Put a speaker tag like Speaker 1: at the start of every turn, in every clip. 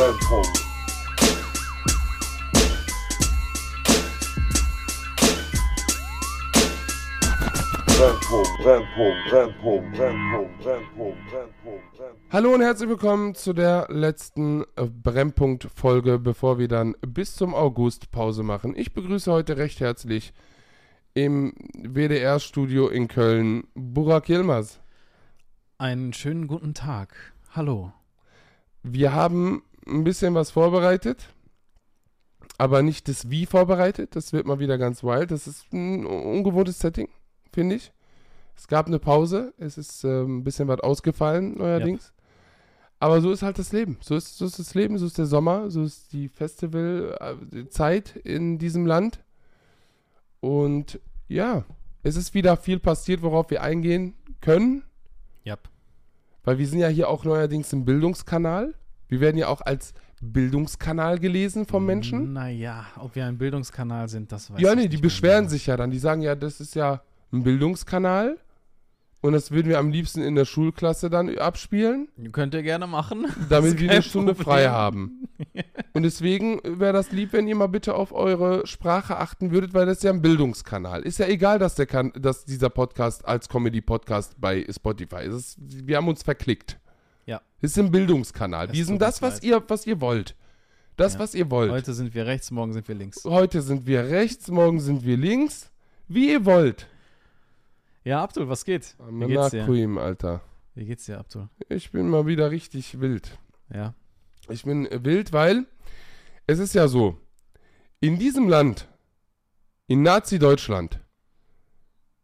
Speaker 1: Brennpunkt, Brennpunkt.
Speaker 2: Hallo und herzlich willkommen zu der letzten Brennpunkt-Folge, bevor wir dann bis zum August Pause machen. Ich begrüße heute recht herzlich im WDR-Studio in Köln Burak Yilmaz.
Speaker 3: Einen schönen guten Tag. Hallo.
Speaker 2: Wir haben ein bisschen was vorbereitet, aber nicht das Wie vorbereitet. Das wird mal wieder ganz wild. Das ist ein ungewohntes Setting, finde ich. Es gab eine Pause. Es ist ähm, ein bisschen was ausgefallen, neuerdings. Aber so ist halt das Leben. So ist, so ist das Leben, so ist der Sommer, so ist die Festivalzeit in diesem Land. Und ja, es ist wieder viel passiert, worauf wir eingehen können.
Speaker 3: Ja.
Speaker 2: Weil wir sind ja hier auch neuerdings im Bildungskanal. Wir werden ja auch als Bildungskanal gelesen vom Menschen.
Speaker 3: Naja, ob wir ein Bildungskanal sind, das weiß
Speaker 2: ja,
Speaker 3: ich
Speaker 2: nee,
Speaker 3: nicht
Speaker 2: die
Speaker 3: mehr
Speaker 2: beschweren
Speaker 3: genau.
Speaker 2: sich ja dann. Die sagen ja, das ist ja ein Bildungskanal. Und das würden wir am liebsten in der Schulklasse dann abspielen,
Speaker 3: Könnt ihr gerne machen.
Speaker 2: damit wir eine Stunde
Speaker 3: Problem.
Speaker 2: frei haben. Und deswegen wäre das lieb, wenn ihr mal bitte auf eure Sprache achten würdet, weil das ist ja ein Bildungskanal. Ist ja egal, dass, der kan dass dieser Podcast als Comedy-Podcast bei Spotify ist. Wir haben uns verklickt.
Speaker 3: Ja.
Speaker 2: Ist ein Bildungskanal.
Speaker 3: Es
Speaker 2: Wir sind das, was ihr, was ihr wollt. Das,
Speaker 3: Ja.
Speaker 2: was ihr wollt.
Speaker 3: Heute sind wir rechts, morgen sind wir links.
Speaker 2: Heute sind wir rechts, morgen sind wir links. Wie ihr wollt.
Speaker 3: Ja, Abdul, was geht? Wie geht's dir?
Speaker 2: Amenakuim, Alter.
Speaker 3: Wie geht's dir, Abdul?
Speaker 2: Ich bin mal wieder richtig wild.
Speaker 3: Ja.
Speaker 2: Ich bin äh, wild, weil es ist ja so, in diesem Land, in Nazi-Deutschland,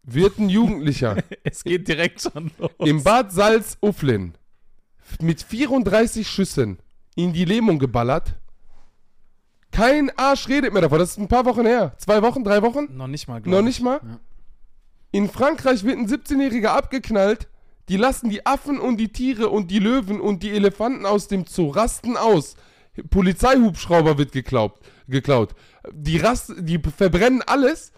Speaker 2: wird ein Jugendlicher
Speaker 3: Es geht direkt schon los.
Speaker 2: im Bad Salz-Ufflin mit 34 Schüssen in die Lähmung geballert. Kein Arsch redet mehr davon. Das ist ein paar Wochen her. Zwei Wochen, drei Wochen?
Speaker 3: Noch nicht mal,
Speaker 2: Noch
Speaker 3: ich.
Speaker 2: nicht mal?
Speaker 3: Ja.
Speaker 2: In Frankreich wird ein 17-Jähriger abgeknallt. Die lassen die Affen und die Tiere und die Löwen und die Elefanten aus dem Zoo rasten aus. Polizeihubschrauber wird geklaut. geklaut. Die, rast, die verbrennen alles.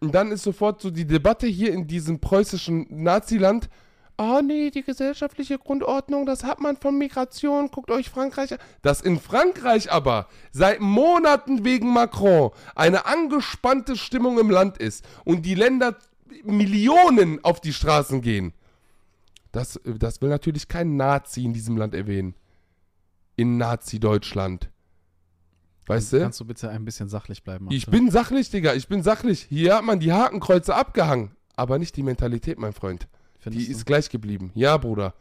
Speaker 2: Und dann ist sofort so die Debatte hier in diesem preußischen Naziland. Ah nee, die gesellschaftliche Grundordnung, das hat man von Migration. Guckt euch Frankreich an. Dass in Frankreich aber seit Monaten wegen Macron eine angespannte Stimmung im Land ist und die Länder Millionen auf die Straßen gehen. Das, das will natürlich kein Nazi in diesem Land erwähnen. In Nazi-Deutschland. Weißt du?
Speaker 3: Kannst du bitte ein bisschen sachlich bleiben?
Speaker 2: Ich
Speaker 3: Abdul?
Speaker 2: bin sachlich, Digga. Ich bin sachlich. Hier hat man die Hakenkreuze abgehangen. Aber nicht die Mentalität, mein Freund.
Speaker 3: Findest
Speaker 2: Die
Speaker 3: du?
Speaker 2: ist gleich geblieben. Ja, Bruder.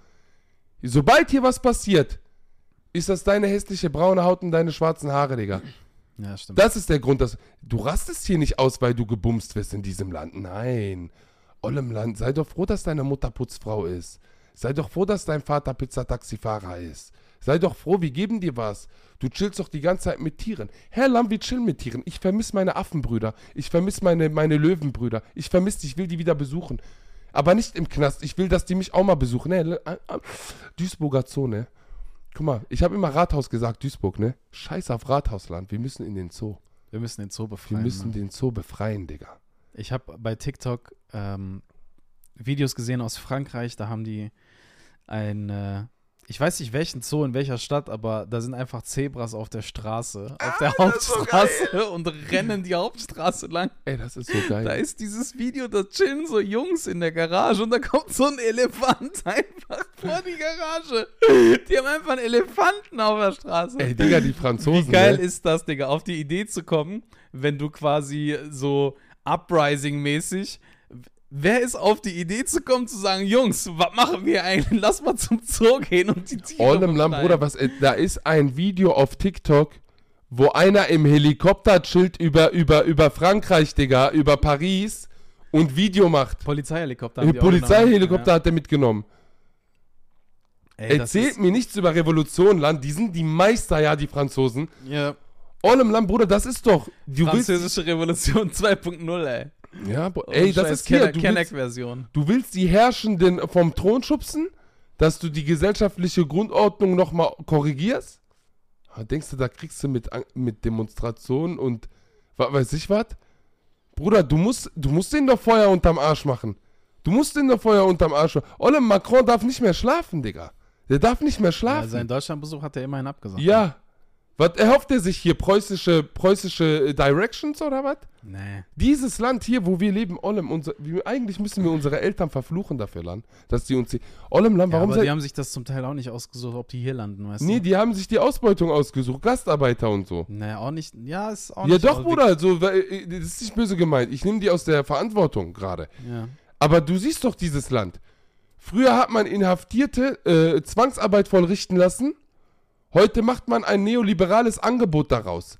Speaker 2: Sobald hier was passiert, ist das deine hässliche braune Haut und deine schwarzen Haare, Digga.
Speaker 3: Ja, stimmt.
Speaker 2: Das ist der Grund, dass du rastest hier nicht aus, weil du gebumst wirst in diesem Land. Nein. Ollem Land, sei doch froh, dass deine Mutter Putzfrau ist. Sei doch froh, dass dein Vater Pizzataxifahrer ist. Sei doch froh, wir geben dir was. Du chillst doch die ganze Zeit mit Tieren. Herr Lamm, wir chillen mit Tieren. Ich vermisse meine Affenbrüder. Ich vermisse meine, meine Löwenbrüder. Ich vermisse die, ich will die wieder besuchen. Aber nicht im Knast. Ich will, dass die mich auch mal besuchen. Nee, äh, äh, Duisburger Zoo, ne? Guck mal, ich habe immer Rathaus gesagt, Duisburg, ne? Scheiß auf Rathausland. Wir müssen in den Zoo.
Speaker 3: wir müssen den Zoo
Speaker 2: Wir
Speaker 3: befreien.
Speaker 2: müssen
Speaker 3: ne?
Speaker 2: den Zoo befreien, Digga.
Speaker 3: Ich habe bei TikTok ähm, Videos gesehen aus Frankreich, da haben die ein, äh, ich weiß nicht welchen Zoo in welcher Stadt, aber da sind einfach Zebras auf der Straße, auf der
Speaker 2: Ah, das ist so
Speaker 3: Hauptstraße und rennen die Hauptstraße lang.
Speaker 2: Ey, das ist so geil.
Speaker 3: Da ist dieses Video, da chillen so Jungs in der Garage und da kommt so ein Elefant einfach vor die Garage. Die haben einfach einen Elefanten auf der Straße.
Speaker 2: Ey, Digga, die Franzosen.
Speaker 3: Wie geil
Speaker 2: ne?
Speaker 3: ist das, Digga, auf die Idee zu kommen, wenn du quasi so Uprising-mäßig. Wer ist auf die Idee zu kommen, zu sagen, Jungs, was machen wir eigentlich? Lass mal zum Zoo gehen und die Tiere
Speaker 2: All im Land. Bruder, was, äh, da ist ein Video auf TikTok, wo einer im Helikopter chillt über, über, über Frankreich, Digga, über Paris und Video macht.
Speaker 3: Polizeihelikopter. Auch
Speaker 2: Polizeihelikopter
Speaker 3: genommen.
Speaker 2: hat er mitgenommen.
Speaker 3: Ja. Ey,
Speaker 2: Erzählt mir nichts über Revolution, Land. Die sind die Meister, ja, die Franzosen.
Speaker 3: Ja,
Speaker 2: All im Land, Bruder, das ist doch.
Speaker 3: Französische Revolution 2.0, ey.
Speaker 2: Ja, Bro- ey, das ist hier. Du willst, du willst die Herrschenden vom Thron schubsen, dass du die gesellschaftliche Grundordnung nochmal korrigierst? Ah, Denkst du, da kriegst du mit, mit Demonstrationen und wa- weiß ich was? Bruder, du musst, du musst den doch Feuer unterm Arsch machen. Du musst den doch Feuer unterm Arsch machen. Olle, Macron darf nicht mehr schlafen, Digga. Der darf nicht mehr
Speaker 3: Ja,
Speaker 2: schlafen.
Speaker 3: sein Deutschlandbesuch hat er immerhin abgesagt.
Speaker 2: Ja, Was erhofft er sich hier? Preußische, preußische äh, Directions oder was?
Speaker 3: Nee.
Speaker 2: Dieses Land hier, wo wir leben, Ollem, unser, wir, eigentlich müssen wir unsere Eltern verfluchen dafür, Land, dass die uns hier. Ollem, Land,
Speaker 3: Ja,
Speaker 2: warum
Speaker 3: aber
Speaker 2: seid
Speaker 3: die haben sich das zum Teil auch nicht ausgesucht, ob die hier landen, weißt
Speaker 2: Nee,
Speaker 3: du?
Speaker 2: die haben sich die Ausbeutung ausgesucht, Gastarbeiter und so.
Speaker 3: Nee, auch nicht. Ja, ist auch
Speaker 2: Ja,
Speaker 3: nicht.
Speaker 2: doch,
Speaker 3: aber
Speaker 2: Bruder, so, weil, äh, das ist nicht böse gemeint. Ich nehme die aus der Verantwortung gerade.
Speaker 3: Ja.
Speaker 2: Aber du siehst doch dieses Land. Früher hat man Inhaftierte äh, Zwangsarbeit vollrichten lassen. Heute macht man ein neoliberales Angebot daraus.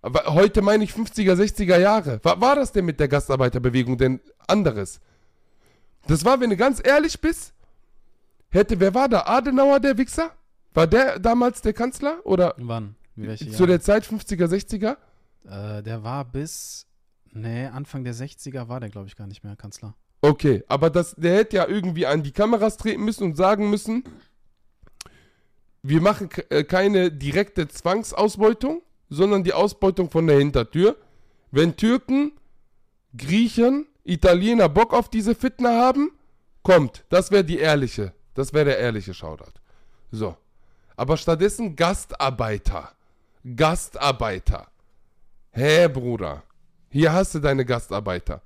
Speaker 2: Aber heute meine ich 50er, 60er Jahre. Was war das denn mit der Gastarbeiterbewegung denn anderes? Das war, wenn du ganz ehrlich bist, hätte, wer war da? Adenauer, der Wichser? War der damals der Kanzler? Oder
Speaker 3: Wann? Welche
Speaker 2: zu
Speaker 3: Jahre?
Speaker 2: der Zeit 50er, 60er?
Speaker 3: Äh, der war bis. Nee, Anfang der 60er war der, glaube ich, gar nicht mehr Kanzler.
Speaker 2: Okay, aber das, der hätte ja irgendwie an die Kameras treten müssen und sagen müssen, wir machen äh, keine direkte Zwangsausbeutung, sondern die Ausbeutung von der Hintertür. Wenn Türken, Griechen, Italiener Bock auf diese Fitne haben, kommt. Das wäre die ehrliche, das wäre der ehrliche Shoutout. So. Aber stattdessen Gastarbeiter. Gastarbeiter. Hä, Bruder. Hier hast du deine Gastarbeiter.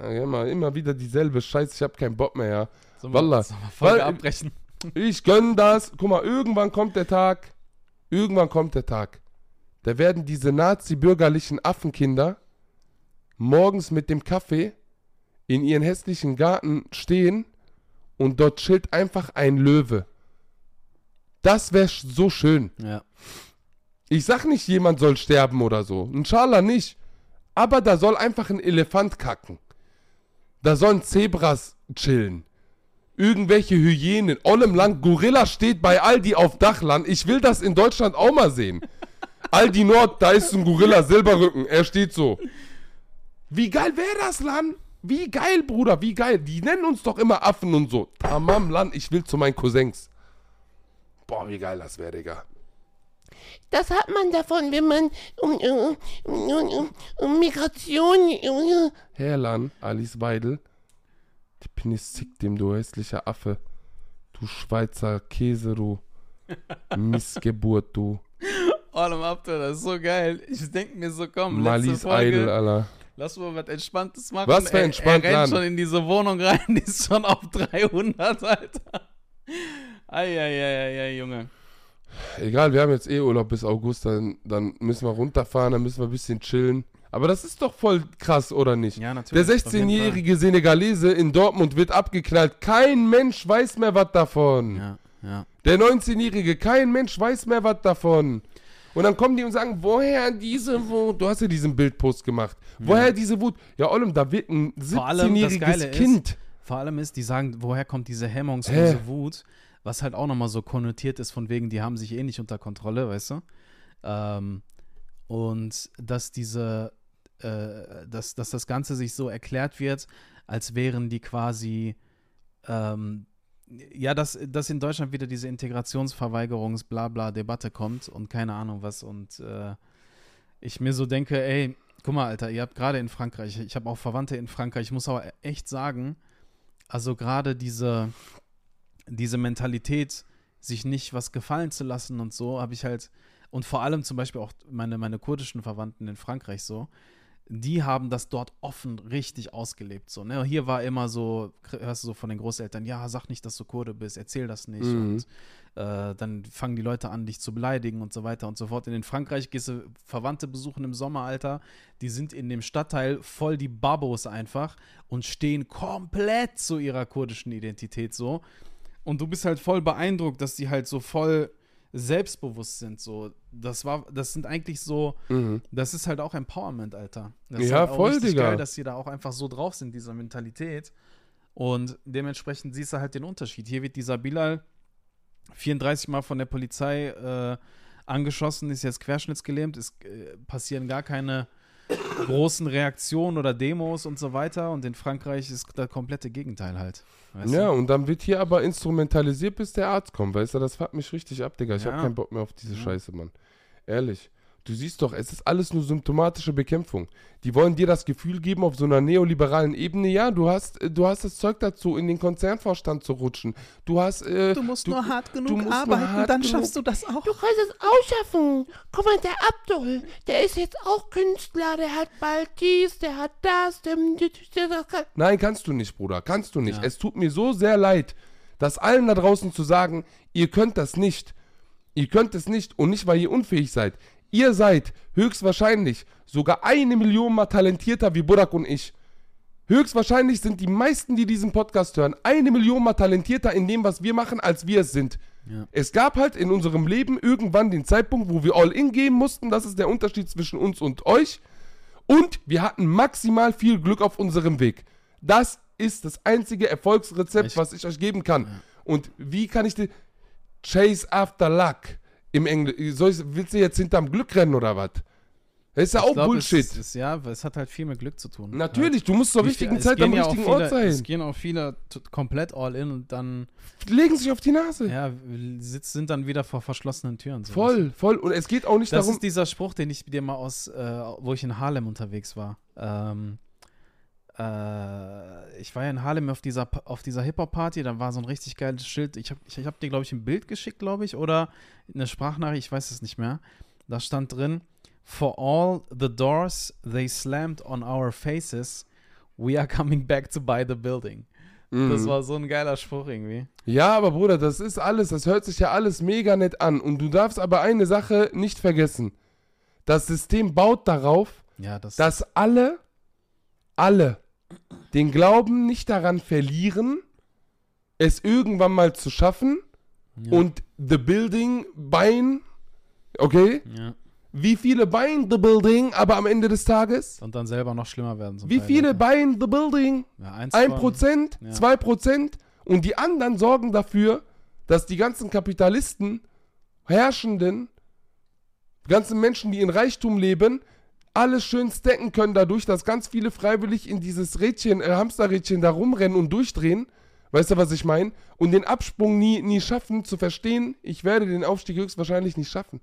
Speaker 2: Immer, immer wieder dieselbe Scheiße, ich hab keinen Bock mehr, ja.
Speaker 3: Sollen
Speaker 2: Wallah.
Speaker 3: sollen wir Folge
Speaker 2: Weil-
Speaker 3: abbrechen?
Speaker 2: Ich gönn das. Guck mal, irgendwann kommt der Tag. Irgendwann kommt der Tag. Da werden diese nazi-bürgerlichen Affenkinder morgens mit dem Kaffee in ihren hässlichen Garten stehen und dort chillt einfach ein Löwe. Das wäre so schön.
Speaker 3: Ja.
Speaker 2: Ich sag nicht, jemand soll sterben oder so. Inshallah nicht. Aber da soll einfach ein Elefant kacken. Da sollen Zebras chillen. Irgendwelche Hyänen. Ollem Land, Gorilla steht bei Aldi auf Dachland. Ich will das in Deutschland auch mal sehen. Aldi Nord, da ist ein Gorilla, Silberrücken. Er steht so. Wie geil wäre das, Land? Wie geil, Bruder, wie geil. Die nennen uns doch immer Affen und so. Tamam, Land, ich will zu meinen Cousins. Boah, wie geil das wäre, Digga.
Speaker 4: Das hat man davon, wenn man um, um, um, um, Migration. Um,
Speaker 2: Herlan, Alice Weidel. Die Penis zickt dem, du hässlicher Affe. Du Schweizer Käse, du. Missgeburt, du.
Speaker 3: Allem Abter, das ist so geil. Ich denke mir so, komm,
Speaker 2: Malis
Speaker 3: letzte Folge.
Speaker 2: Idol, Alter.
Speaker 3: Lass mal was Entspanntes machen.
Speaker 2: Was für
Speaker 3: Er-
Speaker 2: entspannt,
Speaker 3: Er, rennt
Speaker 2: Lan?
Speaker 3: schon in diese Wohnung rein, die ist schon auf 300, Alter. Eieieiei, Junge.
Speaker 2: Egal, wir haben jetzt eh Urlaub bis August, dann, dann müssen wir runterfahren, dann müssen wir ein bisschen chillen. Aber das ist doch voll krass, oder nicht?
Speaker 3: Ja,
Speaker 2: Der
Speaker 3: natürlich. jeden
Speaker 2: 16-jährige Senegalese in Dortmund wird abgeknallt. Kein Mensch weiß mehr was davon.
Speaker 3: Ja, ja.
Speaker 2: Der 19-Jährige, kein Mensch weiß mehr was davon. Und dann kommen die und sagen, woher diese Wut? Du hast ja diesen Bildpost gemacht. Woher diese Wut? Ja, Olem, da wird ein
Speaker 3: Vor allem das
Speaker 2: 17-jähriges
Speaker 3: Geile ist-
Speaker 2: Kind.
Speaker 3: Vor allem ist, die sagen, woher kommt diese hemmungslose
Speaker 2: Hä?
Speaker 3: Wut, was halt auch nochmal so konnotiert ist, von wegen, die haben sich eh nicht unter Kontrolle, weißt du? Ähm, und dass diese, äh, dass, dass das Ganze sich so erklärt wird, als wären die quasi, ähm, ja, dass, dass in Deutschland wieder diese Integrationsverweigerungs-Blabla-Debatte kommt und keine Ahnung was und äh, ich mir so denke, ey, guck mal, Alter, ihr habt gerade in Frankreich, ich habe auch Verwandte in Frankreich, ich muss aber echt sagen, also gerade diese, diese Mentalität, sich nicht was gefallen zu lassen und so, habe ich halt, und vor allem zum Beispiel auch meine, meine kurdischen Verwandten in Frankreich so, die haben das dort offen richtig ausgelebt. So, ne? Hier war immer so, hörst du so von den Großeltern, ja, sag nicht, dass du Kurde bist, erzähl das nicht.
Speaker 2: Mhm.
Speaker 3: Und äh, dann fangen die Leute an, dich zu beleidigen und so weiter und so fort. In Frankreich gehst du Verwandte besuchen im Sommeralter, die sind in dem Stadtteil voll die Babos einfach und stehen komplett zu ihrer kurdischen Identität so. Und du bist halt voll beeindruckt, dass die halt so voll selbstbewusst sind. So, das war, das sind eigentlich so,
Speaker 2: Mhm.
Speaker 3: das ist halt auch Empowerment, Alter. Das ist
Speaker 2: Ja,
Speaker 3: halt auch
Speaker 2: voll, Digga.
Speaker 3: geil, dass die da auch einfach so drauf sind, dieser Mentalität. Und dementsprechend siehst du halt den Unterschied. Hier wird dieser Bilal 34 Mal von der Polizei äh, angeschossen, ist jetzt querschnittsgelähmt, es äh, passieren gar keine großen Reaktionen oder Demos und so weiter. Und in Frankreich ist das komplette Gegenteil halt.
Speaker 2: Ja,
Speaker 3: du?
Speaker 2: und dann wird hier aber instrumentalisiert, bis der Arzt kommt, weißt du? Das fuckt mich richtig ab, Digga. Ich
Speaker 3: Ja.
Speaker 2: hab keinen Bock mehr auf diese
Speaker 3: Ja.
Speaker 2: Scheiße, Mann. Ehrlich. Du siehst doch, es ist alles nur symptomatische Bekämpfung. Die wollen dir das Gefühl geben, auf so einer neoliberalen Ebene, ja, du hast, äh, du hast das Zeug dazu, in den Konzernvorstand zu rutschen. Du hast, äh,
Speaker 3: Du musst nur hart genug arbeiten,
Speaker 2: hart
Speaker 3: dann
Speaker 2: genug-
Speaker 3: schaffst du das auch.
Speaker 4: Du kannst es auch schaffen. Guck mal, der Abdul, der ist jetzt auch Künstler, der hat bald dies, der hat das, der, der, der, der kann.
Speaker 2: Nein, kannst du nicht, Bruder. Kannst du nicht.
Speaker 3: Ja.
Speaker 2: Es tut mir so sehr leid, das allen da draußen zu sagen, ihr könnt das nicht. Ihr könnt es nicht und nicht, weil ihr unfähig seid. Ihr seid höchstwahrscheinlich sogar eine Million mal talentierter wie Burak und ich. Höchstwahrscheinlich sind die meisten, die diesen Podcast hören, eine Million mal talentierter in dem, was wir machen, als wir es sind.
Speaker 3: Ja.
Speaker 2: Es gab halt in unserem Leben irgendwann den Zeitpunkt, wo wir all in gehen mussten. Das ist der Unterschied zwischen uns und euch. Und wir hatten maximal viel Glück auf unserem Weg. Das ist das einzige Erfolgsrezept,
Speaker 3: Ich-
Speaker 2: was ich euch geben kann. Und wie kann ich dir. Chase after luck im Englisch. Willst du jetzt hinterm Glück rennen oder was? Das ist ja
Speaker 3: Ich
Speaker 2: auch
Speaker 3: glaub,
Speaker 2: Bullshit.
Speaker 3: Es, es, ja, es hat halt viel mit Glück zu tun.
Speaker 2: Natürlich, du musst zur
Speaker 3: Wie
Speaker 2: richtigen Zeit am
Speaker 3: ja
Speaker 2: richtigen
Speaker 3: viele,
Speaker 2: Ort sein.
Speaker 3: Es gehen auch viele komplett all in und dann
Speaker 2: Legen sich auf die Nase.
Speaker 3: ja, sitz, sind dann wieder vor verschlossenen Türen. so.
Speaker 2: Voll, voll. Und es geht auch nicht
Speaker 3: Das
Speaker 2: darum.
Speaker 3: ist dieser Spruch, den ich dir mal aus, äh, wo ich in Harlem unterwegs war. Ähm, äh, ich war ja in Harlem auf dieser, auf dieser Hip-Hop-Party, da war so ein richtig geiles Schild. Ich habe ich, ich hab dir, glaube ich, ein Bild geschickt, glaube ich, oder eine Sprachnachricht, ich weiß es nicht mehr. Da stand drin, For all the doors they slammed on our faces, we are coming back to buy the building. Das
Speaker 2: Mhm.
Speaker 3: war so ein geiler Spruch irgendwie.
Speaker 2: Ja, aber Bruder, das ist alles, das hört sich ja alles mega nett an. Und du darfst aber eine Sache nicht vergessen. Das System baut darauf,
Speaker 3: Ja, das,
Speaker 2: dass alle, alle den Glauben nicht daran verlieren, es irgendwann mal zu schaffen
Speaker 3: ja,
Speaker 2: und the building bauen, okay?
Speaker 3: ja.
Speaker 2: Wie viele bauen the building, aber am Ende des Tages?
Speaker 3: Und dann selber noch schlimmer werden.
Speaker 2: Wie
Speaker 3: Teil,
Speaker 2: viele
Speaker 3: ja.
Speaker 2: bauen the building?
Speaker 3: Ja, eins
Speaker 2: Ein
Speaker 3: von-
Speaker 2: Prozent,
Speaker 3: Ja.
Speaker 2: zwei Prozent und die anderen sorgen dafür, dass die ganzen Kapitalisten, Herrschenden, ganzen Menschen, die in Reichtum leben, alles schön stacken können dadurch, dass ganz viele freiwillig in dieses Rädchen, äh, Hamsterrädchen da rumrennen und durchdrehen. Weißt du, was ich meine? Und den Absprung nie, nie schaffen, zu verstehen, ich werde den Aufstieg höchstwahrscheinlich nicht schaffen.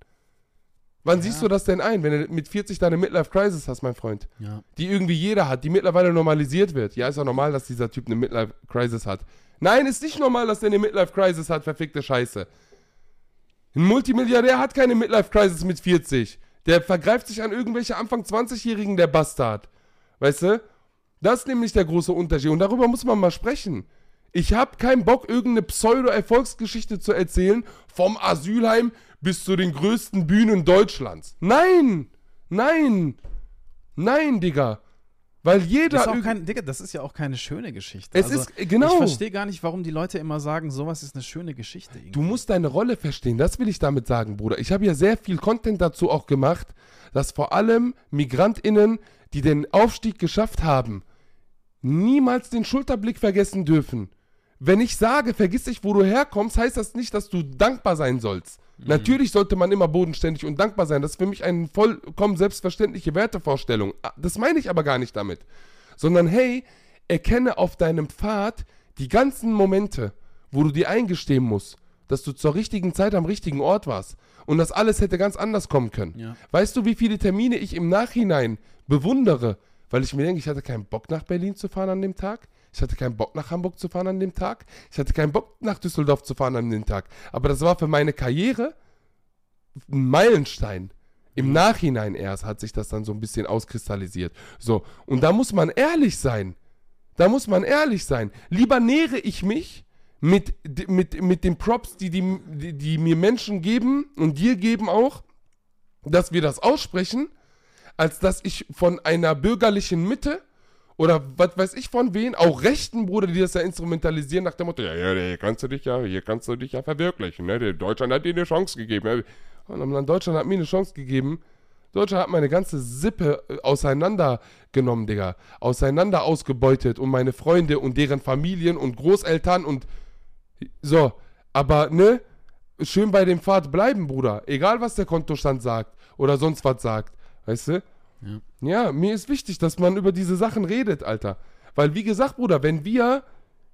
Speaker 2: Wann
Speaker 3: Ja.
Speaker 2: siehst du das denn ein, wenn du mit 40 deine Midlife-Crisis hast, mein Freund?
Speaker 3: Ja.
Speaker 2: die irgendwie jeder hat, die mittlerweile normalisiert wird. Ja, ist ja normal, dass dieser Typ eine Midlife-Crisis hat. Nein, ist nicht normal, dass der eine Midlife-Crisis hat, verfickte Scheiße. Ein Multimilliardär hat keine Midlife-Crisis mit 40. Der vergreift sich an irgendwelche Anfang 20-Jährigen, der Bastard. Weißt du? Das ist nämlich der große Unterschied. Und darüber muss man mal sprechen. Ich habe keinen Bock, irgendeine Pseudo-Erfolgsgeschichte zu erzählen, vom Asylheim bis zu den größten Bühnen Deutschlands. Nein! Nein! Nein, Digga. Weil jeder.
Speaker 3: Das ist, kein, Digga, das ist ja auch keine schöne Geschichte.
Speaker 2: es
Speaker 3: Also,
Speaker 2: ist, äh, genau.
Speaker 3: Ich verstehe gar nicht, warum die Leute immer sagen, sowas ist eine schöne Geschichte. irgendwie.
Speaker 2: Du musst deine Rolle verstehen, das will ich damit sagen, Bruder. Ich habe ja sehr viel Content dazu auch gemacht, dass vor allem MigrantInnen, die den Aufstieg geschafft haben, niemals den Schulterblick vergessen dürfen. Wenn ich sage, vergiss dich, wo du herkommst, heißt das nicht, dass du dankbar sein sollst. Natürlich sollte man immer bodenständig und dankbar sein. Das ist für mich eine vollkommen selbstverständliche Wertevorstellung. Ah, Das meine ich aber gar nicht damit. Sondern hey, erkenne auf deinem Pfad die ganzen Momente, wo du dir eingestehen musst, dass du zur richtigen Zeit am richtigen Ort warst. Und das alles hätte ganz anders kommen können.
Speaker 3: Ja.
Speaker 2: Weißt du, wie viele Termine ich im Nachhinein bewundere, weil ich mir denke, ich hatte keinen Bock nach Berlin zu fahren an dem Tag. Ich hatte keinen Bock nach Hamburg zu fahren an dem Tag. Ich hatte keinen Bock nach Düsseldorf zu fahren an dem Tag. Aber das war für meine Karriere ein Meilenstein. Im Nachhinein erst hat sich das dann so ein bisschen auskristallisiert. So, und da muss man ehrlich sein. Da muss man ehrlich sein. Lieber nähere ich mich mit, mit, mit den Props, die, die, die, die mir Menschen geben und dir geben auch, dass wir das aussprechen, als dass ich von einer bürgerlichen Mitte oder was weiß ich von wen, auch rechten Bruder, die das ja instrumentalisieren nach dem Motto, ja, ja, hier kannst du dich ja, hier kannst du dich ja verwirklichen, ne? Deutschland hat dir eine Chance gegeben. ne? Und dann Land Deutschland hat mir eine Chance gegeben. Deutschland hat meine ganze Sippe äh, auseinandergenommen, Digga. Auseinander ausgebeutet und meine Freunde und deren Familien und Großeltern und so. Aber, ne? Schön bei dem Pfad bleiben, Bruder. Egal, was der Kontostand sagt oder sonst was sagt. Weißt du?
Speaker 3: Ja.
Speaker 2: Ja, mir ist wichtig, dass man über diese Sachen redet, Alter. Weil, wie gesagt, Bruder, wenn wir,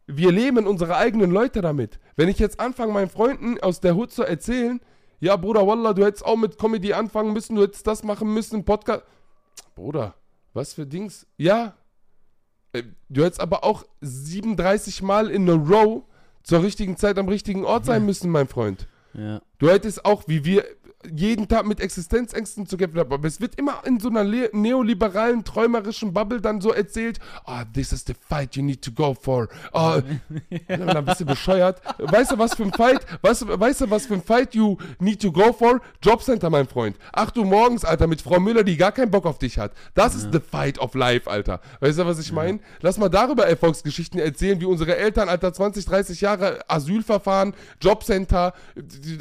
Speaker 2: wir lähmen unsere eigenen Leute damit. Wenn ich jetzt anfange, meinen Freunden aus der Hut zu erzählen, Ja, Bruder, Wallah, du hättest auch mit Comedy anfangen müssen, du hättest das machen müssen, Podcast. Bruder, was für Dings? Ja. Äh, Du hättest aber auch 37 Mal in a row zur richtigen Zeit am richtigen Ort sein müssen, mein Freund.
Speaker 3: Ja.
Speaker 2: Du hättest auch, wie wir jeden Tag mit Existenzängsten zu kämpfen haben, aber es wird immer in so einer le- neoliberalen, träumerischen Bubble dann so erzählt, ah, this is the fight you need to go for. Ah, dann ein bisschen bescheuert. Weißt du, was für ein Fight, weißt, du- weißt du, was für ein Fight you need to go for? Jobcenter, mein Freund. 8 Uhr morgens, Alter, mit Frau Müller, die gar keinen Bock auf dich hat. Das ist the fight of life, Alter. Weißt du, was ich meine? Lass mal darüber Erfolgsgeschichten erzählen, wie unsere Eltern, Alter, 20, 30 Jahre Asylverfahren, Jobcenter,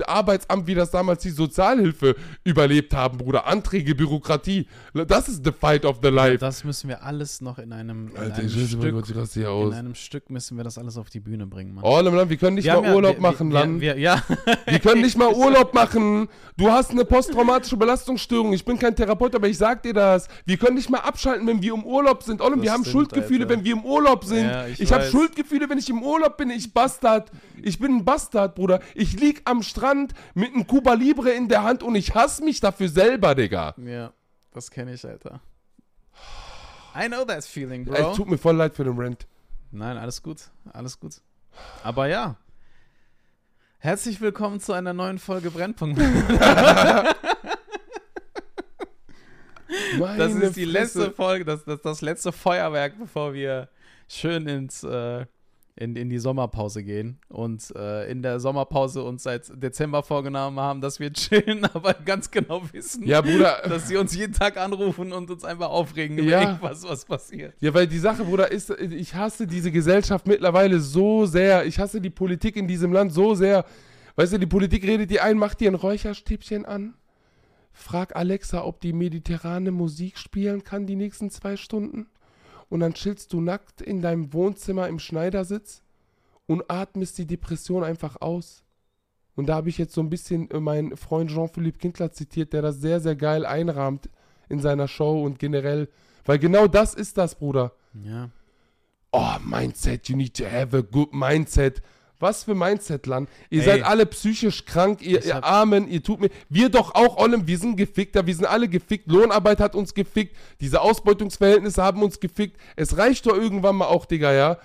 Speaker 2: Arbeitsamt, wie das damals die Sozialhilfe überlebt haben, Bruder. Anträge, Bürokratie. Das ist the fight of the life.
Speaker 3: Das müssen wir alles noch in einem, in
Speaker 2: Alter,
Speaker 3: einem Stück,
Speaker 2: hier
Speaker 3: in einem Stück müssen wir das alles auf die Bühne bringen, Mann.
Speaker 2: Oh, Land, wir können nicht
Speaker 3: Wir
Speaker 2: mal
Speaker 3: ja-
Speaker 2: Urlaub
Speaker 3: wir,
Speaker 2: machen,
Speaker 3: wir,
Speaker 2: Land.
Speaker 3: Wir, ja,
Speaker 2: Wir können nicht mal Urlaub machen. Du hast eine posttraumatische Belastungsstörung. Ich bin kein Therapeut, aber ich sag dir das. Wir können nicht mal abschalten, wenn wir im Urlaub sind. Olem, wir haben
Speaker 3: stimmt,
Speaker 2: Schuldgefühle,
Speaker 3: Alter.
Speaker 2: wenn wir im Urlaub sind.
Speaker 3: Ja, ich
Speaker 2: ich habe. Schuldgefühle, wenn ich im Urlaub bin. Ich Bastard. Ich bin ein Bastard, Bruder. Ich lieg am Strand mit einem Cuba Libre in der Hand und ich hasse mich dafür selber, Digga.
Speaker 3: ja, das kenne ich, Alter. I know that feeling, Bro.
Speaker 2: Es tut mir voll leid für den Rent.
Speaker 3: Nein, alles gut, alles gut. Aber ja. Herzlich willkommen zu einer neuen Folge Brennpunkt. Das ist die letzte. Folge, das, das, das letzte Feuerwerk, bevor wir schön ins, äh, in, in die Sommerpause gehen. Und äh, in der Sommerpause uns seit Dezember vorgenommen haben, dass wir chillen, aber ganz genau wissen,
Speaker 2: Ja, Bruder.
Speaker 3: dass sie uns jeden Tag anrufen und uns einfach aufregen über
Speaker 2: Ja.
Speaker 3: irgendwas, was passiert.
Speaker 2: Ja, weil die Sache, Bruder, ist, ich hasse diese Gesellschaft mittlerweile so sehr. Ich hasse die Politik in diesem Land so sehr. Weißt du, die Politik redet dir ein, macht dir ein Räucherstäbchen an. Frag Alexa, ob die mediterrane Musik spielen kann die nächsten zwei Stunden. Und dann chillst du nackt in deinem Wohnzimmer im Schneidersitz und atmest die Depression einfach aus. Und da habe ich jetzt so ein bisschen äh, meinen Freund Jean-Philippe Kindler zitiert, der das sehr, sehr geil einrahmt in seiner Show und generell. Weil genau das ist das, Bruder.
Speaker 3: Ja.
Speaker 2: Oh, Mindset, you need to have a good mindset. Was für Mindset, Land? Ihr
Speaker 3: Ey.
Speaker 2: seid alle psychisch krank, ihr, ihr Armen, ihr tut mir. Wir doch auch, Olem, wir sind gefickt, wir sind alle gefickt. Lohnarbeit hat uns gefickt, diese Ausbeutungsverhältnisse haben uns gefickt. Es reicht doch irgendwann mal auch, Digga, ja?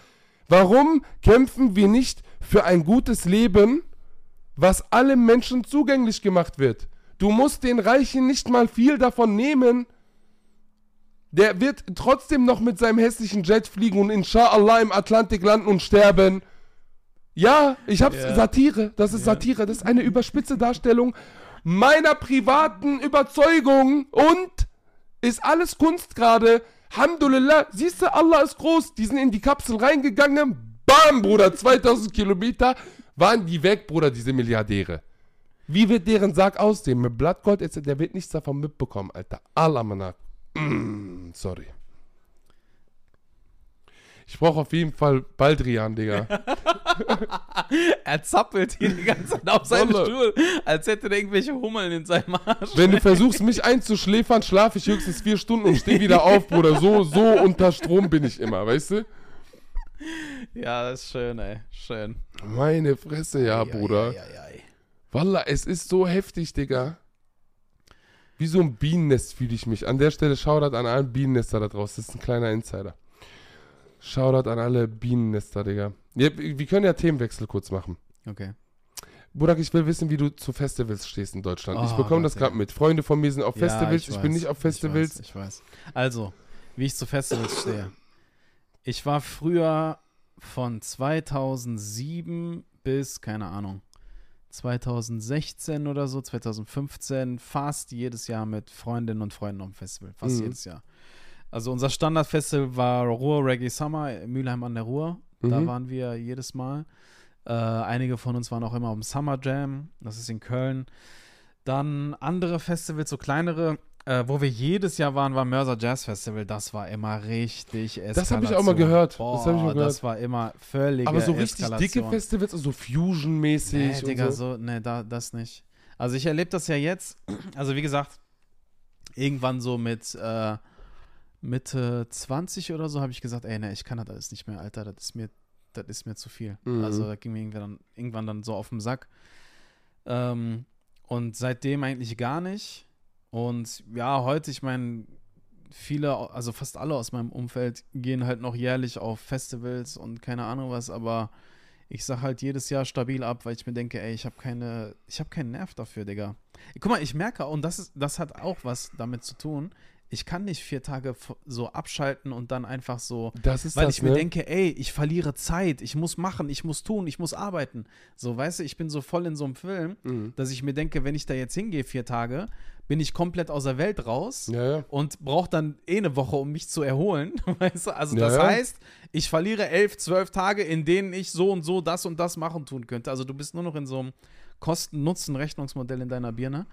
Speaker 2: Warum kämpfen wir nicht für ein gutes Leben, was allen Menschen zugänglich gemacht wird? Du musst den Reichen nicht mal viel davon nehmen. Der wird trotzdem noch mit seinem hässlichen Jet fliegen und inshallah im Atlantik landen und sterben. Ja, ich hab's
Speaker 3: Ja.
Speaker 2: Satire. Das ist Satire. Das ist eine überspitze Darstellung meiner privaten Überzeugung und ist alles Kunst gerade. Alhamdulillah, siehst du, Allah ist groß. Die sind in die Kapsel reingegangen. Bam, Bruder, 2000 Kilometer waren die weg, Bruder, diese Milliardäre. Wie wird deren Sarg aussehen? Mit Blattgold, etc. der wird nichts davon mitbekommen, Alter. Allah, Mann. Mm, sorry. Ich brauche auf jeden Fall Baldrian, Digga.
Speaker 3: Er zappelt hier die ganze Zeit auf seinem. Stuhl, als hätte er irgendwelche Hummeln in seinem Arsch.
Speaker 2: Wenn du versuchst, mich einzuschläfern, schlafe ich höchstens vier Stunden und stehe wieder auf, Bruder. So, so unter Strom bin ich immer, weißt du?
Speaker 3: Ja, das ist schön, ey. Schön.
Speaker 2: Meine Fresse, ja, Bruder.
Speaker 3: Ei, ei, ei.
Speaker 2: Wallah, es ist so heftig, Digga. Wie so ein Bienennest fühle ich mich. An der Stelle Shoutout an allen Bienennester da draußen. Das ist ein kleiner Insider. Shoutout an alle Bienennester, Digga. Ja, wir können ja Themenwechsel kurz machen.
Speaker 3: Okay.
Speaker 2: Burak, ich will wissen, wie du zu Festivals stehst in Deutschland. ich
Speaker 3: Oh
Speaker 2: bekomme
Speaker 3: Gott,
Speaker 2: das gerade mit. Freunde von mir sind auf
Speaker 3: Ja,
Speaker 2: Festivals. ich, bin
Speaker 3: weiß,
Speaker 2: nicht auf Festivals.
Speaker 3: Ich weiß, ich weiß. Also, wie ich zu Festivals stehe. Ich war früher von 2007 bis, keine Ahnung, 2016 oder so, 2015, fast jedes Jahr mit Freundinnen und Freunden auf dem Festival. Fast
Speaker 2: Mhm.
Speaker 3: jedes Jahr. Also unser Standardfestival war Ruhr Reggae Summer, Mülheim an der Ruhr. Da
Speaker 2: Mhm.
Speaker 3: waren wir jedes Mal. Äh, einige von uns waren auch immer am Summer Jam, das ist in Köln. Dann andere Festivals, so kleinere, äh, wo wir jedes Jahr waren, war Mörser Jazz Festival. Das war immer richtig
Speaker 2: Das hab ich auch mal
Speaker 3: Eskalation.
Speaker 2: gehört. Das
Speaker 3: Boah,
Speaker 2: hab ich mal gehört.
Speaker 3: Das war immer völlig
Speaker 2: Aber so richtig dicke
Speaker 3: Eskalation.
Speaker 2: Festivals, also Fusion-mäßig
Speaker 3: Nee, Digga,
Speaker 2: so.
Speaker 3: so, nee, da, das nicht. Also ich erlebe das ja jetzt, also wie gesagt, irgendwann so mit äh, Mitte 20 oder so habe ich gesagt, ey, ne, ich kann das alles nicht mehr, Alter, das ist mir, das ist mir zu viel.
Speaker 2: Mhm.
Speaker 3: Also da ging mir irgendwann dann, irgendwann dann so auf den Sack. Ähm, und seitdem eigentlich gar nicht. Und ja, heute, ich meine, viele, also fast alle aus meinem Umfeld gehen halt noch jährlich auf Festivals und keine Ahnung was, aber ich sag halt jedes Jahr stabil ab, weil ich mir denke, ey, ich habe keine, ich habe keinen Nerv dafür, Digga. Guck mal, ich merke, und das ist, das hat auch was damit zu tun. Ich kann nicht vier Tage so abschalten und dann einfach so,
Speaker 2: Das ist
Speaker 3: weil
Speaker 2: das,
Speaker 3: ich mir
Speaker 2: ne?
Speaker 3: denke, ey, ich verliere Zeit, ich muss machen, ich muss tun, ich muss arbeiten. So, weißt du, ich bin so voll in so einem Film,
Speaker 2: Mhm.
Speaker 3: dass ich mir denke, wenn ich da jetzt hingehe, vier Tage, bin ich komplett aus der Welt raus
Speaker 2: Ja, ja.
Speaker 3: und brauche dann eh eine Woche, um mich zu erholen. Weißt du? Also
Speaker 2: Ja,
Speaker 3: das heißt, ich verliere elf, zwölf Tage, in denen ich so und so das und das machen tun könnte. Also du bist nur noch in so einem Kosten-Nutzen-Rechnungsmodell in deiner Birne.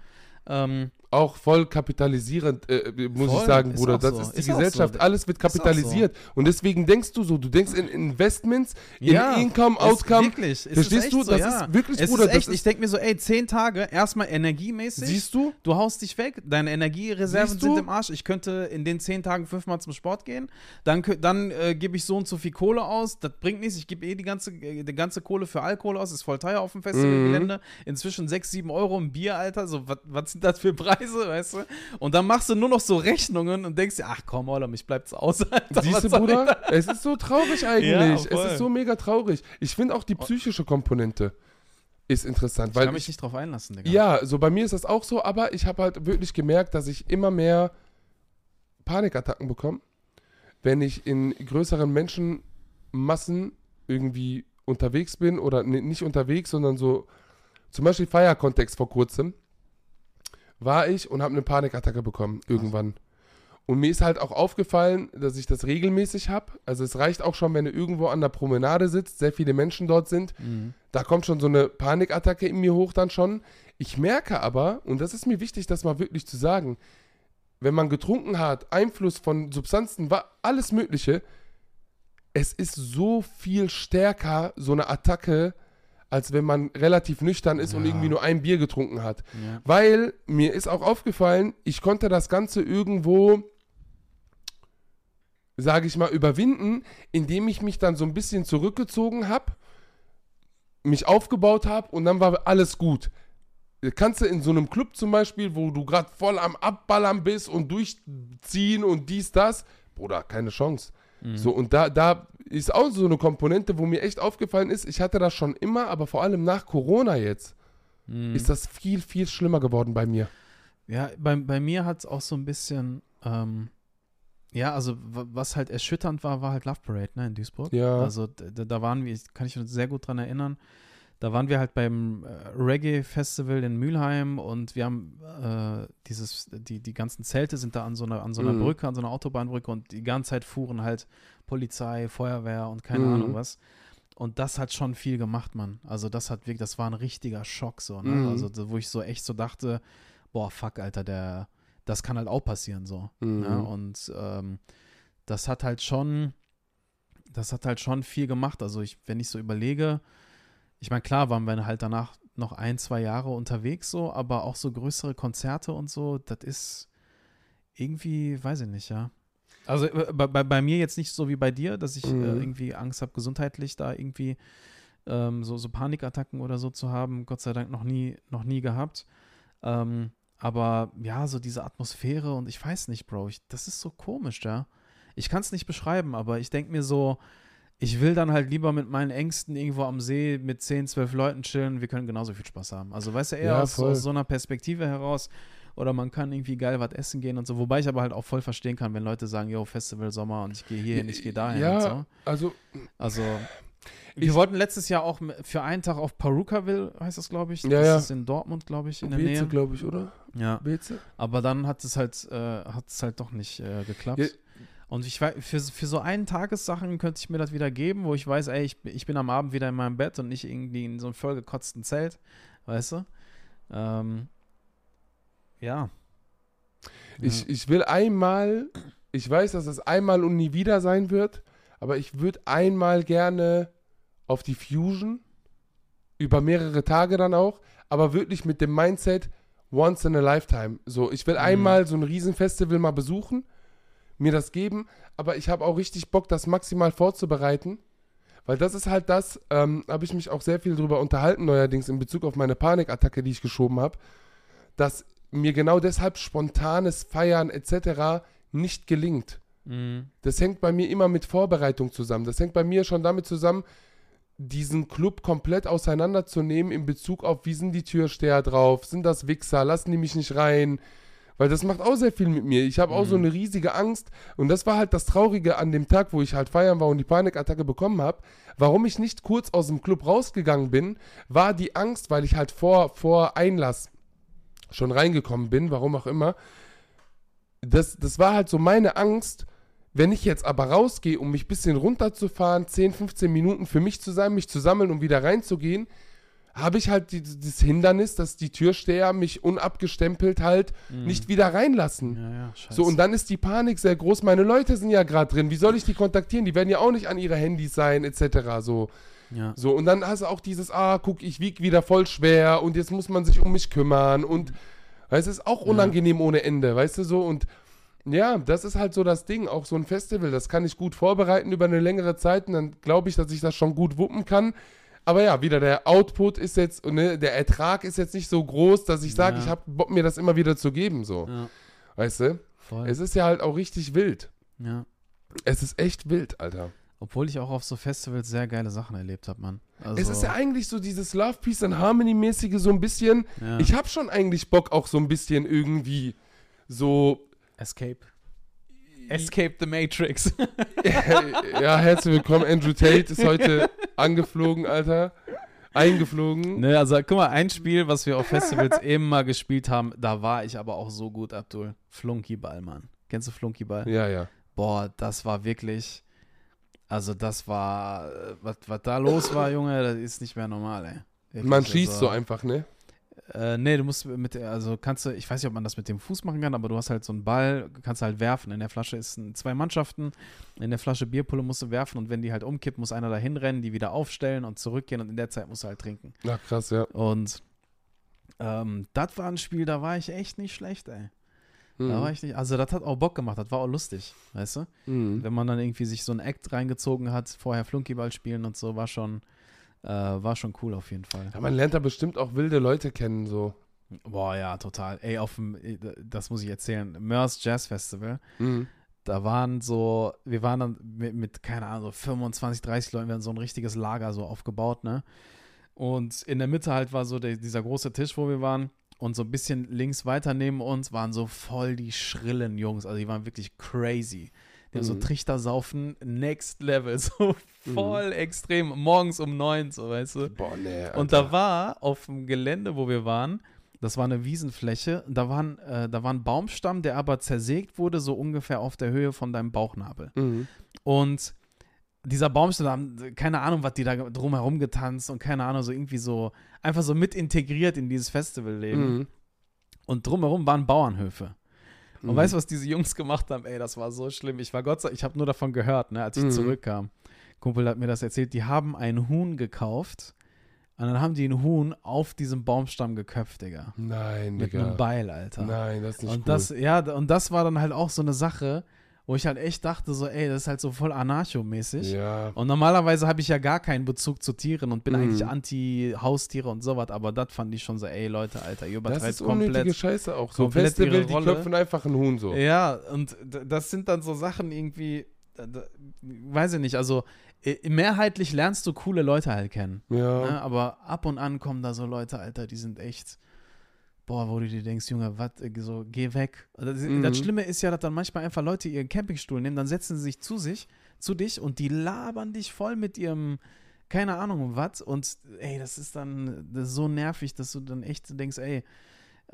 Speaker 3: Ähm,
Speaker 2: Auch voll kapitalisierend, äh, muss
Speaker 3: Voll,
Speaker 2: ich sagen, Bruder. Das
Speaker 3: so.
Speaker 2: ist die
Speaker 3: Ist
Speaker 2: Gesellschaft.
Speaker 3: so.
Speaker 2: Alles wird
Speaker 3: auch so.
Speaker 2: kapitalisiert. Und deswegen denkst du so, du denkst in Investments, in Income, Outcome.
Speaker 3: Wirklich,
Speaker 2: Verstehst
Speaker 3: ist echt
Speaker 2: du? Das
Speaker 3: ja.
Speaker 2: ist wirklich,
Speaker 3: es
Speaker 2: Bruder,
Speaker 3: ist echt, ich denke mir so, ey, zehn Tage, erstmal energiemäßig.
Speaker 2: Siehst du?
Speaker 3: Du haust dich weg, deine Energiereserven sind im Arsch. Ich könnte in den zehn Tagen fünfmal zum Sport gehen. Dann, dann äh, gebe ich so und so viel Kohle aus. Das bringt nichts. Ich gebe eh die ganze, äh, die ganze Kohle für Alkohol aus. Ist voll teuer auf dem
Speaker 2: Mhm.
Speaker 3: Festivalgelände. Inzwischen 6, 7 Euro im Bier, Alter. So, was sind das für Preise, weißt du? Und dann machst du nur noch so Rechnungen und denkst dir, ach komm, Alter, mich bleibt's aus, Alter.
Speaker 2: Siehst du, Bruder? Es ist so traurig eigentlich.
Speaker 3: Ja,
Speaker 2: es ist so mega traurig. Ich finde auch die psychische Komponente ist interessant,
Speaker 3: Ich
Speaker 2: weil
Speaker 3: kann mich
Speaker 2: ich,
Speaker 3: nicht drauf einlassen, Digga.
Speaker 2: ja, so bei mir ist das auch so, aber ich habe halt wirklich gemerkt, dass ich immer mehr Panikattacken bekomme, wenn ich in größeren Menschenmassen irgendwie unterwegs bin oder nicht unterwegs, sondern so zum Beispiel Feierkontext vor kurzem war ich und habe eine Panikattacke bekommen irgendwann. Und mir ist halt auch aufgefallen, dass ich das regelmäßig habe. Also es reicht auch schon, wenn du irgendwo an der Promenade sitzt, sehr viele Menschen dort sind.
Speaker 3: Mhm.
Speaker 2: Da kommt schon so eine Panikattacke in mir hoch dann schon. Ich merke aber, und das ist mir wichtig, das mal wirklich zu sagen, wenn man getrunken hat, Einfluss von Substanzen, war alles Mögliche, es ist so viel stärker, so eine Attacke, als wenn man relativ nüchtern ist und
Speaker 3: Ja.
Speaker 2: irgendwie nur ein Bier getrunken hat.
Speaker 3: Ja.
Speaker 2: Weil mir ist auch aufgefallen, ich konnte das Ganze irgendwo, sage ich mal, überwinden, indem ich mich dann so ein bisschen zurückgezogen habe, mich aufgebaut habe und dann war alles gut. Kannst du in so einem Club zum Beispiel, wo du gerade voll am Abballern bist und durchziehen und dies, das, Bruder, keine Chance.
Speaker 3: Mhm.
Speaker 2: So, und da, da ist auch so eine Komponente, wo mir echt aufgefallen ist, ich hatte das schon immer, aber vor allem nach Corona jetzt
Speaker 3: Mhm.
Speaker 2: ist das viel, viel schlimmer geworden bei mir.
Speaker 3: Ja, bei, bei mir hat es auch so ein bisschen, ähm, ja, also wa- was halt erschütternd war, war halt Love Parade, ne, in Duisburg.
Speaker 2: Ja.
Speaker 3: Also d- d- da waren wir, kann ich mich sehr gut dran erinnern, da waren wir halt beim äh, Reggae-Festival in Mülheim und wir haben äh, dieses, die, die ganzen Zelte sind da an so einer, an so einer
Speaker 2: Mhm.
Speaker 3: Brücke, an so einer Autobahnbrücke und die ganze Zeit fuhren halt Polizei, Feuerwehr und keine
Speaker 2: Mhm.
Speaker 3: Ahnung was. Und das hat schon viel gemacht, Mann. Also das hat wirklich, das war ein richtiger Schock so, ne?
Speaker 2: Mhm.
Speaker 3: Also so, wo ich so echt so dachte, boah, fuck, Alter, der, das kann halt auch passieren so.
Speaker 2: Mhm.
Speaker 3: Ne? Und ähm, das hat halt schon, das hat halt schon viel gemacht. Also ich, wenn ich so überlege, ich meine, klar waren wir halt danach noch ein, zwei Jahre unterwegs so, aber auch so größere Konzerte und so, das ist irgendwie, weiß ich nicht, ja. Also äh, bei, bei, bei mir jetzt nicht so wie bei dir, dass ich
Speaker 2: Mhm.
Speaker 3: äh, irgendwie Angst habe, gesundheitlich da irgendwie ähm, so, so Panikattacken oder so zu haben. Gott sei Dank noch nie, noch nie gehabt. Ähm, aber ja, so diese Atmosphäre und ich weiß nicht, Bro, ich, das ist so komisch, ja. Ich kann es nicht beschreiben, aber ich denke mir so, ich will dann halt lieber mit meinen Ängsten irgendwo am See mit 10, 12 Leuten chillen. Wir können genauso viel Spaß haben. Also, weißt du, eher
Speaker 2: Ja,
Speaker 3: aus, aus so einer Perspektive heraus. Oder man kann irgendwie geil was essen gehen und so. Wobei ich aber halt auch voll verstehen kann, wenn Leute sagen, yo, Festival Sommer und ich gehe hier hin, ich gehe dahin
Speaker 2: Ja,
Speaker 3: und so.
Speaker 2: also
Speaker 3: Also, wir
Speaker 2: Ich-
Speaker 3: wollten letztes Jahr auch für einen Tag auf Perukaville, heißt das, glaube ich.
Speaker 2: Ja,
Speaker 3: das
Speaker 2: ja.
Speaker 3: ist in Dortmund, glaube ich, in der
Speaker 2: Beze,
Speaker 3: Nähe.
Speaker 2: glaube ich, oder?
Speaker 3: Ja.
Speaker 2: Beze?
Speaker 3: Aber dann hat es halt, äh, hat es halt doch nicht äh, geklappt.
Speaker 2: Ja.
Speaker 3: Und ich weiß, für, für so einen Tagessachen könnte ich mir das wieder geben, wo ich weiß, ey, ich, ich bin am Abend wieder in meinem Bett und nicht irgendwie in so einem vollgekotzten Zelt, weißt du? Ähm, ja.
Speaker 2: Ich, ich will einmal, ich weiß, dass es einmal und nie wieder sein wird, aber ich würde einmal gerne auf die Fusion, über mehrere Tage dann auch, aber wirklich mit dem Mindset, once in a lifetime. So, ich will
Speaker 3: Mhm.
Speaker 2: einmal so ein Riesenfestival mal besuchen, mir das geben, aber ich habe auch richtig Bock, das maximal vorzubereiten. Weil das ist halt das, ähm, habe ich mich auch sehr viel drüber unterhalten neuerdings in Bezug auf meine Panikattacke, die ich geschoben habe. dass mir genau deshalb spontanes Feiern etc. nicht gelingt.
Speaker 3: Mhm.
Speaker 2: Das hängt bei mir immer mit Vorbereitung zusammen. Das hängt bei mir schon damit zusammen, diesen Club komplett auseinanderzunehmen in Bezug auf, wie sind die Türsteher drauf, sind das Wichser, lassen die mich nicht rein. Weil das macht auch sehr viel mit mir. Ich habe auch so
Speaker 3: Mhm.
Speaker 2: eine riesige Angst. Und das war halt das Traurige an dem Tag, wo ich halt feiern war und die Panikattacke bekommen habe. Warum ich nicht kurz aus dem Club rausgegangen bin, war die Angst, weil ich halt vor, vor Einlass schon reingekommen bin, warum auch immer. Das, das war halt so meine Angst, wenn ich jetzt aber rausgehe, um mich ein bisschen runterzufahren, 10, 15 Minuten für mich zu sein, mich zu sammeln, um wieder reinzugehen, habe ich halt das Hindernis, dass die Türsteher mich unabgestempelt halt nicht wieder reinlassen.
Speaker 3: Ja, ja.
Speaker 2: So, und dann ist die Panik sehr groß. Meine Leute sind ja gerade drin. Wie soll ich die kontaktieren? Die werden ja auch nicht an ihre Handys sein, etc. So.
Speaker 3: Ja.
Speaker 2: So, und dann hast du auch dieses, ah, guck, ich wieg wieder voll schwer und jetzt muss man sich um mich kümmern und weißt du, es ist auch unangenehm ohne Ende, weißt du so und ja, das ist halt so das Ding, auch so ein Festival, das kann ich gut vorbereiten über eine längere Zeit und dann glaube ich, dass ich das schon gut wuppen kann. Aber ja, wieder der Output ist jetzt, ne, der Ertrag ist jetzt nicht so groß, dass ich sage,
Speaker 3: Ja.
Speaker 2: ich habe Bock, mir das immer wieder zu geben, so.
Speaker 3: ja,
Speaker 2: Weißt du?
Speaker 3: voll.
Speaker 2: Es ist ja halt auch richtig wild.
Speaker 3: ja.
Speaker 2: Es ist echt wild, Alter.
Speaker 3: Obwohl ich auch auf so Festivals sehr geile Sachen erlebt habe, Mann. Also,
Speaker 2: Es ist ja eigentlich so dieses Love, Peace and Harmony mäßige so ein bisschen.
Speaker 3: ja.
Speaker 2: Ich habe schon eigentlich Bock auch so ein bisschen irgendwie so.
Speaker 3: Escape. Escape the Matrix.
Speaker 2: ja, herzlich willkommen. Andrew Tate ist heute angeflogen, Alter. Eingeflogen.
Speaker 3: ne, also guck mal, ein Spiel, was wir auf Festivals eben mal gespielt haben, da war ich aber auch so gut, Abdul. Flunkyball, Mann. Kennst du Flunkyball?
Speaker 2: Ja, ja.
Speaker 3: Boah, das war wirklich. Also, das war. äh, Was, was da los war, Junge, das ist nicht mehr normal, ey. Wirklich,
Speaker 2: Man schießt
Speaker 3: also-
Speaker 2: so einfach, ne?
Speaker 3: Äh, nee, du musst mit, der- also kannst du, ich weiß nicht, ob man das mit dem Fuß machen kann, aber du hast halt so einen Ball, kannst halt werfen. In der Flasche ist ein, zwei Mannschaften, in der Flasche Bierpulle musst du werfen und wenn die halt umkippt, muss einer da hinrennen, die wieder aufstellen und zurückgehen und in der Zeit musst du halt trinken.
Speaker 2: Na krass, ja.
Speaker 3: Und ähm, das war ein Spiel, da war ich echt nicht schlecht, ey. Da war
Speaker 2: Mhm.
Speaker 3: ich nicht, also das hat auch Bock gemacht, das war auch lustig, weißt du?
Speaker 2: Mhm.
Speaker 3: Wenn man dann irgendwie sich so einen Act reingezogen hat, vorher Flunkyball spielen und so, war schon, äh, war schon cool auf jeden Fall.
Speaker 2: Ja, man lernt da bestimmt auch wilde Leute kennen, so.
Speaker 3: Boah, ja, total. Ey, auf dem, das muss ich erzählen, Mörs Jazz Festival,
Speaker 2: Mhm.
Speaker 3: da waren so, wir waren dann mit, mit, keine Ahnung, so 25, 30 Leuten, wir haben so ein richtiges Lager so aufgebaut, ne? Und in der Mitte halt war so der, dieser große Tisch, wo wir waren. Und so ein bisschen links weiter neben uns waren so voll die schrillen Jungs. Also die waren wirklich crazy. Die haben so
Speaker 2: Mhm.
Speaker 3: Trichtersaufen, next level, so voll extrem. Morgens um neun, so weißt du.
Speaker 2: Boah, nee. Alter.
Speaker 3: Und da war auf dem Gelände, wo wir waren, das war eine Wiesenfläche, da war ein, äh, da war ein Baumstamm, der aber zersägt wurde, so ungefähr auf der Höhe von deinem Bauchnabel.
Speaker 2: Mhm.
Speaker 3: Und dieser Baumstamm, haben keine Ahnung, was die da drumherum getanzt und keine Ahnung, so irgendwie so, einfach so mit integriert in dieses Festivalleben.
Speaker 2: Mhm.
Speaker 3: Und drumherum waren Bauernhöfe. Und
Speaker 2: Mhm.
Speaker 3: weißt du, was diese Jungs gemacht haben? Ey, das war so schlimm. Ich war Gott sei ich habe nur davon gehört, ne, als ich
Speaker 2: Mhm.
Speaker 3: zurückkam. Kumpel hat mir das erzählt. Die haben ein Huhn gekauft und dann haben die ein Huhn auf diesem Baumstamm geköpft, Digga.
Speaker 2: Nein,
Speaker 3: Mit
Speaker 2: Digga.
Speaker 3: einem Beil, Alter.
Speaker 2: Nein, das ist nicht
Speaker 3: und
Speaker 2: cool.
Speaker 3: das, ja, und das war dann halt auch so eine Sache, wo ich halt echt dachte, so, ey, das ist halt so voll anarcho-mäßig.
Speaker 2: ja.
Speaker 3: Und normalerweise habe ich ja gar keinen Bezug zu Tieren und bin
Speaker 2: Mhm.
Speaker 3: eigentlich anti-Haustiere und sowas, aber das fand ich schon so, ey, Leute, Alter, ihr
Speaker 2: Das
Speaker 3: übertreibt
Speaker 2: ist unnötige
Speaker 3: komplett.
Speaker 2: Scheiße auch. So
Speaker 3: komplett
Speaker 2: Festival, die köpfen einfach einen Huhn so.
Speaker 3: Ja, und das sind dann so Sachen irgendwie, weiß ich nicht, also mehrheitlich lernst du coole Leute halt kennen.
Speaker 2: Ja.
Speaker 3: Ne? Aber ab und an kommen da so Leute, Alter, die sind echt, boah, wo du dir denkst, Junge, was, so, geh weg. Das,
Speaker 2: Mhm.
Speaker 3: das Schlimme ist ja, dass dann manchmal einfach Leute ihren Campingstuhl nehmen, dann setzen sie sich zu sich, zu dich und die labern dich voll mit ihrem, keine Ahnung, was. Und ey, das ist dann das ist so nervig, dass du dann echt denkst, ey,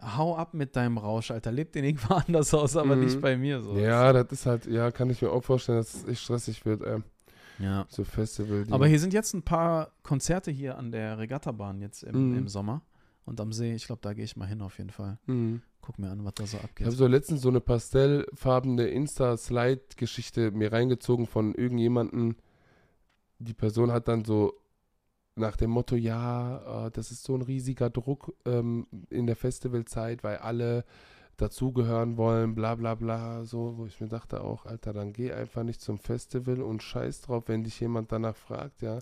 Speaker 3: hau ab mit deinem Rausch, Alter, leb den irgendwo anders aus, aber
Speaker 2: Mhm.
Speaker 3: nicht bei mir so.
Speaker 2: Ja, das ist halt, ja, kann ich mir auch vorstellen, dass es echt stressig wird, ey.
Speaker 3: ja.
Speaker 2: So Festival.
Speaker 3: Aber hier sind jetzt ein paar Konzerte hier an der Regattabahn jetzt im,
Speaker 2: Mhm.
Speaker 3: im Sommer. Und am See, ich glaube, da gehe ich mal hin auf jeden Fall.
Speaker 2: Mhm.
Speaker 3: Guck mir an, was da so
Speaker 2: Ich
Speaker 3: abgeht.
Speaker 2: habe so letztens so eine pastellfarbene Insta-Slide-Geschichte mir reingezogen von irgendjemanden. Die Person hat dann so nach dem Motto, ja, äh, das ist so ein riesiger Druck ähm, in der Festivalzeit, weil alle dazugehören wollen, bla bla bla, so, wo ich mir dachte auch, Alter, dann geh einfach nicht zum Festival und scheiß drauf, wenn dich jemand danach fragt, ja.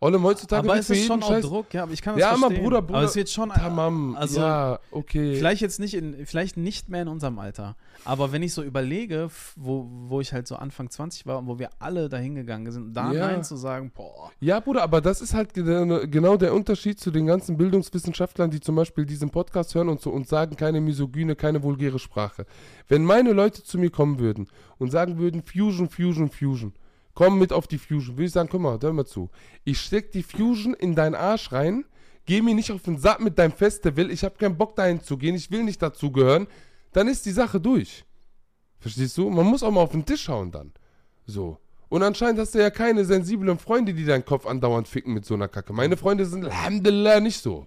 Speaker 2: Ollem, heutzutage
Speaker 3: aber es ist schon auch
Speaker 2: Scheiß,
Speaker 3: Druck, ja, aber ich kann das
Speaker 2: Ja, aber
Speaker 3: verstehen.
Speaker 2: Bruder, Bruder,
Speaker 3: aber es wird schon,
Speaker 2: Tamam,
Speaker 3: also
Speaker 2: ja, okay.
Speaker 3: Vielleicht jetzt nicht in, vielleicht nicht mehr in unserem Alter. Aber wenn ich so überlege, wo, wo ich halt so Anfang 20 war und wo wir alle dahin gegangen sind, da
Speaker 2: Ja.
Speaker 3: Nein zu sagen, boah.
Speaker 2: Ja, Bruder, aber das ist halt ge- genau der Unterschied zu den ganzen Bildungswissenschaftlern, die zum Beispiel diesen Podcast hören und zu uns sagen, keine misogyne, keine vulgäre Sprache. Wenn meine Leute zu mir kommen würden und sagen würden, Fusion, Fusion, Fusion, komm mit auf die Fusion, würde ich sagen, guck mal, hör mal zu. Ich steck die Fusion in deinen Arsch rein, geh mir nicht auf den Sack mit deinem Festival, ich habe keinen Bock dahin zu gehen, ich will nicht dazugehören, dann ist die Sache durch. Verstehst du? Man muss auch mal auf den Tisch hauen dann. So. Und anscheinend hast du ja keine sensiblen Freunde, die deinen Kopf andauernd ficken mit so einer Kacke. Meine Freunde sind Alhamdulillah nicht so.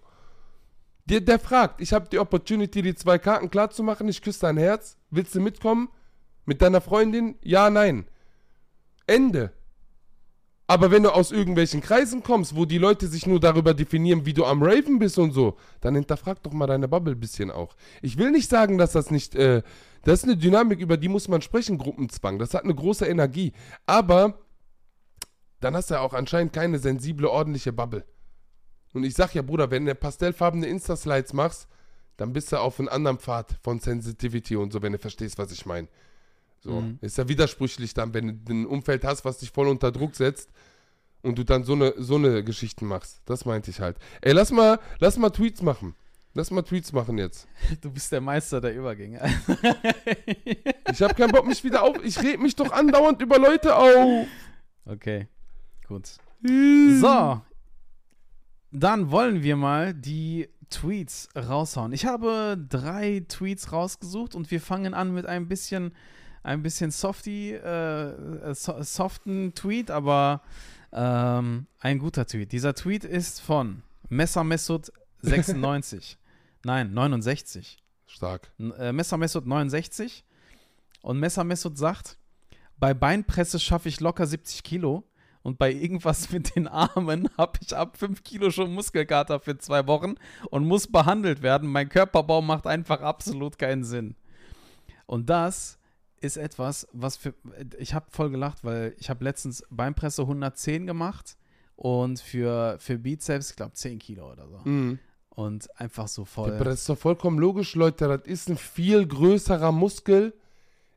Speaker 2: Der, der fragt, ich habe die Opportunity, die zwei Karten klar zu machen, ich küsse dein Herz, willst du mitkommen? Mit deiner Freundin? Ja, nein. Ende. Aber wenn du aus irgendwelchen Kreisen kommst, wo die Leute sich nur darüber definieren, wie du am Raven bist und so, dann hinterfrag doch mal deine Bubble ein bisschen auch. Ich will nicht sagen, dass das nicht, äh, das ist eine Dynamik, über die muss man sprechen, Gruppenzwang. Das hat eine große Energie. Aber dann hast du ja auch anscheinend keine sensible, ordentliche Bubble. Und ich sag ja, Bruder, wenn du pastellfarbene Insta-Slides machst, dann bist du auf einem anderen Pfad von Sensitivity und so, wenn du verstehst, was ich meine. So,
Speaker 3: Mhm.
Speaker 2: ist ja widersprüchlich dann, wenn du ein Umfeld hast, was dich voll unter Druck setzt und du dann so eine, so eine Geschichten machst. Das meinte ich halt. Ey, lass mal, lass mal Tweets machen. Lass mal Tweets machen jetzt.
Speaker 3: Du bist der Meister der Übergänge.
Speaker 2: Ich habe keinen Bock, mich wieder auf. Ich rede mich doch andauernd über Leute auf.
Speaker 3: okay, gut. So, dann wollen wir mal die Tweets raushauen. Ich habe drei Tweets rausgesucht und wir fangen an mit ein bisschen, ein bisschen softy, äh, so, soften Tweet, aber ähm, ein guter Tweet. Dieser Tweet ist von Messer Messut 96. Nein, 69.
Speaker 2: Stark.
Speaker 3: N- äh, Messer Messut 69 und Messer Messut sagt, bei Beinpresse schaffe ich locker 70 Kilo und bei irgendwas mit den Armen habe ich ab 5 Kilo schon Muskelkater für zwei Wochen und muss behandelt werden. Mein Körperbau macht einfach absolut keinen Sinn. Und das ist etwas, was für, ich habe voll gelacht, weil ich habe letztens Beinpresse 110 gemacht und für, für Bizeps, ich glaube 10 Kilo oder so.
Speaker 2: Mhm.
Speaker 3: Und einfach so voll.
Speaker 2: aber das ist doch vollkommen logisch, Leute. Das ist ein viel größerer Muskel,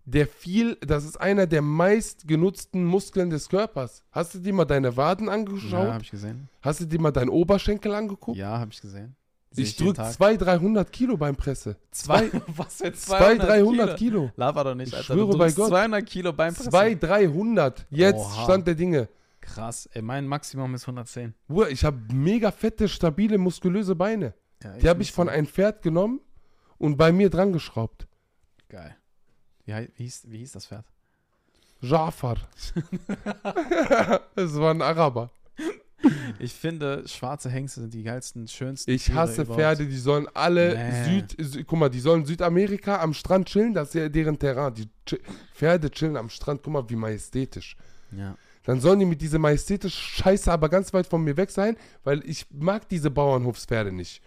Speaker 2: der viel, das ist einer der meistgenutzten Muskeln des Körpers. Hast du dir mal deine Waden angeschaut?
Speaker 3: Ja, habe ich gesehen.
Speaker 2: Hast du dir mal deinen Oberschenkel angeguckt?
Speaker 3: Ja, habe ich gesehen. Sehe
Speaker 2: ich
Speaker 3: jeden
Speaker 2: drück
Speaker 3: Tag.
Speaker 2: 200, 300 Kilo beim Presse.
Speaker 3: Zwei, was für
Speaker 2: 200, 300 Kilo.
Speaker 3: Lava doch nicht,
Speaker 2: Ich
Speaker 3: Alter.
Speaker 2: schwöre bei Gott.
Speaker 3: 200 Kilo beim
Speaker 2: 200, 300. Jetzt
Speaker 3: Oha.
Speaker 2: Stand der Dinge.
Speaker 3: Krass, ey, mein Maximum ist 110.
Speaker 2: Bruder, ich habe mega fette, stabile, muskulöse Beine.
Speaker 3: Ja,
Speaker 2: Die habe ich von einem Pferd genommen und bei mir dran geschraubt.
Speaker 3: Geil. Wie, hei- wie, hieß, wie hieß das Pferd?
Speaker 2: Jafar. Es war ein Araber.
Speaker 3: Ich finde, schwarze Hengste sind die geilsten, schönsten
Speaker 2: Ich
Speaker 3: Tiere
Speaker 2: hasse
Speaker 3: überhaupt.
Speaker 2: Pferde, die sollen alle
Speaker 3: Nee.
Speaker 2: Süd, Sü guck mal, die sollen Südamerika am Strand chillen, das ist ja deren Terrain. Die chi Pferde chillen am Strand, guck mal, wie majestätisch.
Speaker 3: Ja.
Speaker 2: Dann sollen die mit dieser majestätischen Scheiße aber ganz weit von mir weg sein, weil ich mag diese Bauernhofspferde nicht.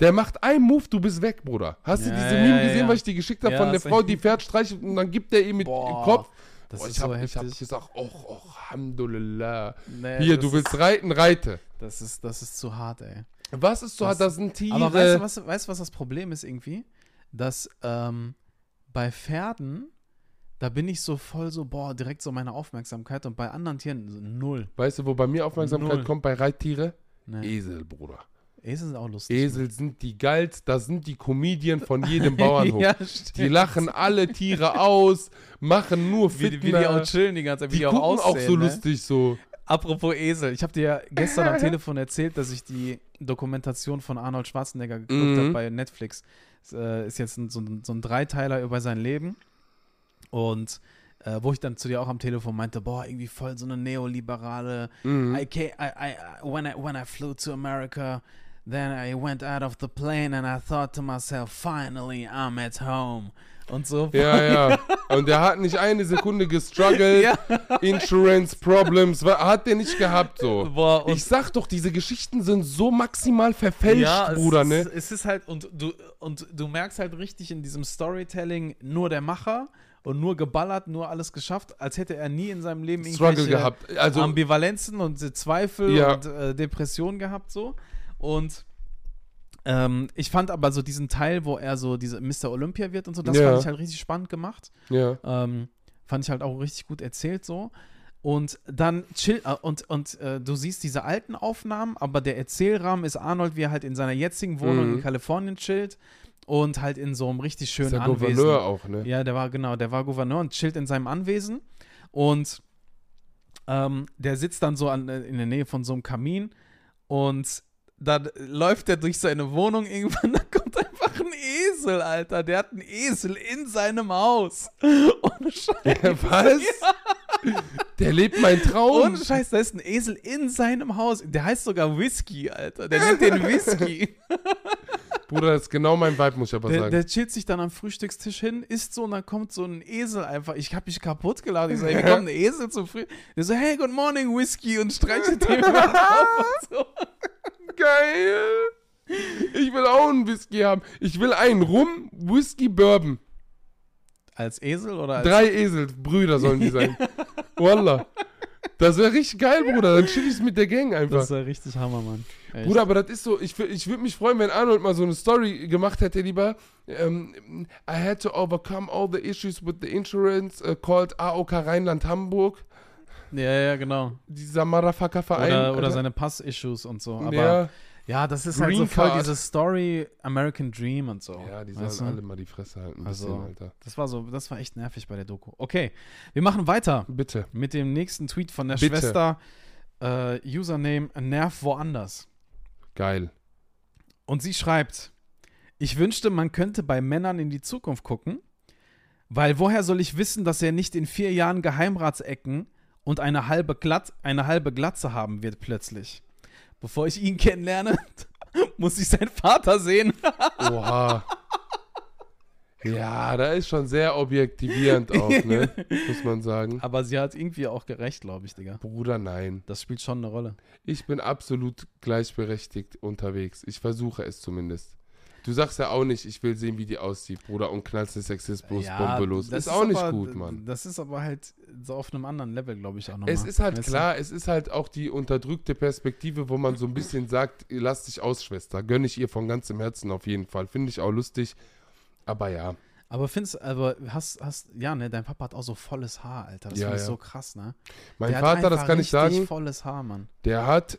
Speaker 2: Der macht einen Move, du bist weg, Bruder. Hast du
Speaker 3: Ja,
Speaker 2: diese
Speaker 3: ja,
Speaker 2: Meme gesehen,
Speaker 3: ja.
Speaker 2: was ich dir geschickt habe von der Frau, die Pferd streichelt und dann gibt der ihm mit
Speaker 3: Boah,
Speaker 2: dem Kopf?
Speaker 3: Das
Speaker 2: Boah,
Speaker 3: ist
Speaker 2: ich
Speaker 3: so
Speaker 2: habe ich hab
Speaker 3: heftig.
Speaker 2: gesagt, oh, oh, Alhamdulillah.
Speaker 3: Nee,
Speaker 2: Hier, du
Speaker 3: ist-
Speaker 2: willst reiten, reite.
Speaker 3: Das ist, das ist zu hart, ey.
Speaker 2: Was ist so,
Speaker 3: Das-
Speaker 2: das sind Tiere.
Speaker 3: Aber weißt du, was, weißt, du, was das Problem ist irgendwie? Dass ähm, bei Pferden, da bin ich so voll so, boah, direkt so meine Aufmerksamkeit und bei anderen Tieren so null.
Speaker 2: Weißt du, wo bei mir Aufmerksamkeit
Speaker 3: Null.
Speaker 2: kommt bei Reittiere?
Speaker 3: Nee.
Speaker 2: Esel, Bruder.
Speaker 3: Esel sind auch lustig.
Speaker 2: Esel sind die geilsten, das sind die Comedian von jedem Bauernhof.
Speaker 3: ja,
Speaker 2: Die lachen alle Tiere aus, machen nur
Speaker 3: Wie, die- wie die
Speaker 2: Fitner.
Speaker 3: auch chillen die ganze Zeit, wie
Speaker 2: Die
Speaker 3: die, auch
Speaker 2: gucken auch
Speaker 3: aussehen.
Speaker 2: so
Speaker 3: ne?
Speaker 2: lustig so.
Speaker 3: Apropos Esel, ich habe dir ja gestern am Telefon erzählt, dass ich die Dokumentation von Arnold Schwarzenegger geguckt
Speaker 2: Mhm.
Speaker 3: habe bei Netflix. Es, äh, ist jetzt ein, so, ein, so ein Dreiteiler über sein Leben. Und äh, wo ich dann zu dir auch am Telefon meinte, boah, irgendwie voll so eine neoliberale.
Speaker 2: Mhm.
Speaker 3: I I, I, when, I, when I flew to America, then I went out of the plane and I thought to myself, finally I'm at home. und so.
Speaker 2: Ja, ja. Und der hat nicht eine Sekunde gestruggelt.
Speaker 3: Ja.
Speaker 2: Insurance Problems. Hat der nicht gehabt so.
Speaker 3: Boah,
Speaker 2: Ich sag doch, diese Geschichten sind so maximal verfälscht,
Speaker 3: ja,
Speaker 2: Bruder,
Speaker 3: ist,
Speaker 2: ne?
Speaker 3: Es ist halt, und du, und du merkst halt richtig in diesem Storytelling nur der Macher und nur geballert, nur alles geschafft, als hätte er nie in seinem Leben
Speaker 2: Struggle
Speaker 3: irgendwelche
Speaker 2: gehabt. Also,
Speaker 3: Ambivalenzen und Zweifel
Speaker 2: Ja.
Speaker 3: und äh, Depressionen gehabt so. Und ähm, ich fand aber so diesen Teil, wo er so diese Mr. Olympia wird und so, das
Speaker 2: Ja.
Speaker 3: fand ich halt richtig spannend gemacht.
Speaker 2: ja.
Speaker 3: Ähm, fand ich halt auch richtig gut erzählt so. Und dann chill äh, und, und äh, du siehst diese alten Aufnahmen, aber der Erzählrahmen ist Arnold, wie er halt in seiner jetzigen Wohnung
Speaker 2: Mhm.
Speaker 3: in Kalifornien chillt und halt in so einem richtig schönen
Speaker 2: der
Speaker 3: Anwesen.
Speaker 2: Gouverneur auch, ne?
Speaker 3: Ja, der war, genau, der war Gouverneur und chillt in seinem Anwesen. Und ähm, der sitzt dann so an, äh, in der Nähe von so einem Kamin und dann läuft er durch seine Wohnung irgendwann, da kommt einfach ein Esel, Alter. Der hat einen Esel in seinem Haus. Ohne Scheiß.
Speaker 2: Was? Der lebt mein Traum.
Speaker 3: Ohne Scheiß, da ist ein Esel in seinem Haus. Der heißt sogar Whisky, Alter. Der nennt den Whisky.
Speaker 2: Bruder, das ist genau mein Vibe, muss ich aber
Speaker 3: Der,
Speaker 2: sagen.
Speaker 3: der chillt sich dann am Frühstückstisch hin, isst so und dann kommt so ein Esel einfach. Ich hab mich kaputt geladen. Ich so, hey, wie kommt ein Esel zum Frühstück? Der so, hey, good morning, Whisky und streichelt den Kopf und so.
Speaker 2: Geil. Ich will auch einen Whisky haben. Ich will einen Rum, Whisky, Bourbon.
Speaker 3: Als Esel oder als.
Speaker 2: Drei Eselsbrüder sollen die sein. Wallah. Das wäre richtig geil, Bruder. Dann chill ich's mit der Gang einfach.
Speaker 3: Das ja richtig Hammer, Mann. Echt.
Speaker 2: Bruder, aber das ist so, ich, ich würde mich freuen, wenn Arnold mal so eine Story gemacht hätte, lieber. Ähm, I had to overcome all the issues with the insurance uh, called AOK Rheinland-Hamburg.
Speaker 3: Ja, ja, genau.
Speaker 2: Dieser Motherfucker-Verein.
Speaker 3: Oder, oder
Speaker 2: Alter.
Speaker 3: seine Pass-Issues und so. Aber
Speaker 2: ja,
Speaker 3: ja, das ist halt
Speaker 2: Green
Speaker 3: so voll
Speaker 2: Card.
Speaker 3: diese Story American Dream und so.
Speaker 2: ja, die
Speaker 3: weißt
Speaker 2: sollen
Speaker 3: du?
Speaker 2: alle mal die Fresse halten. Ein
Speaker 3: Also-
Speaker 2: bisschen, Alter.
Speaker 3: Das war so, das war echt nervig bei der Doku. Okay, wir machen weiter
Speaker 2: Bitte.
Speaker 3: mit dem nächsten Tweet von der
Speaker 2: Bitte.
Speaker 3: Schwester. Äh, Username Nerv woanders.
Speaker 2: Geil.
Speaker 3: Und sie schreibt: Ich wünschte, man könnte bei Männern in die Zukunft gucken, weil woher soll ich wissen, dass er nicht in vier Jahren Geheimratsecken und eine halbe, Glatt, eine halbe Glatze haben wird plötzlich. Bevor ich ihn kennenlerne, muss ich seinen Vater sehen.
Speaker 2: Oha. ja, da ist schon sehr objektivierend auch, ne? Muss man sagen.
Speaker 3: Aber sie hat irgendwie auch gerecht, glaube ich, Digga.
Speaker 2: Bruder, nein.
Speaker 3: Das spielt schon eine Rolle.
Speaker 2: Ich bin absolut gleichberechtigt unterwegs. Ich versuche es zumindest. Du sagst ja auch nicht, ich will sehen, wie die aussieht, Bruder, und knallst den Sexismus Bombe los.
Speaker 3: das
Speaker 2: Ist auch nicht
Speaker 3: aber,
Speaker 2: gut, Mann.
Speaker 3: Das ist aber halt so auf einem anderen Level, glaube ich, auch nochmal.
Speaker 2: Es ist halt
Speaker 3: Weißt du?
Speaker 2: klar, es ist halt auch die unterdrückte Perspektive, wo man so ein bisschen sagt, lass dich aus, Schwester. Gönn ich ihr von ganzem Herzen auf jeden Fall. Finde ich auch lustig. Aber ja,
Speaker 3: Aber findest, aber hast, hast, ja, ne, dein Papa hat auch so volles Haar, Alter. Das
Speaker 2: Ja,
Speaker 3: finde ich
Speaker 2: ja.
Speaker 3: so krass, ne?
Speaker 2: mein
Speaker 3: Der
Speaker 2: Vater, das kann ich sagen,
Speaker 3: volles Haar, Mann.
Speaker 2: der hat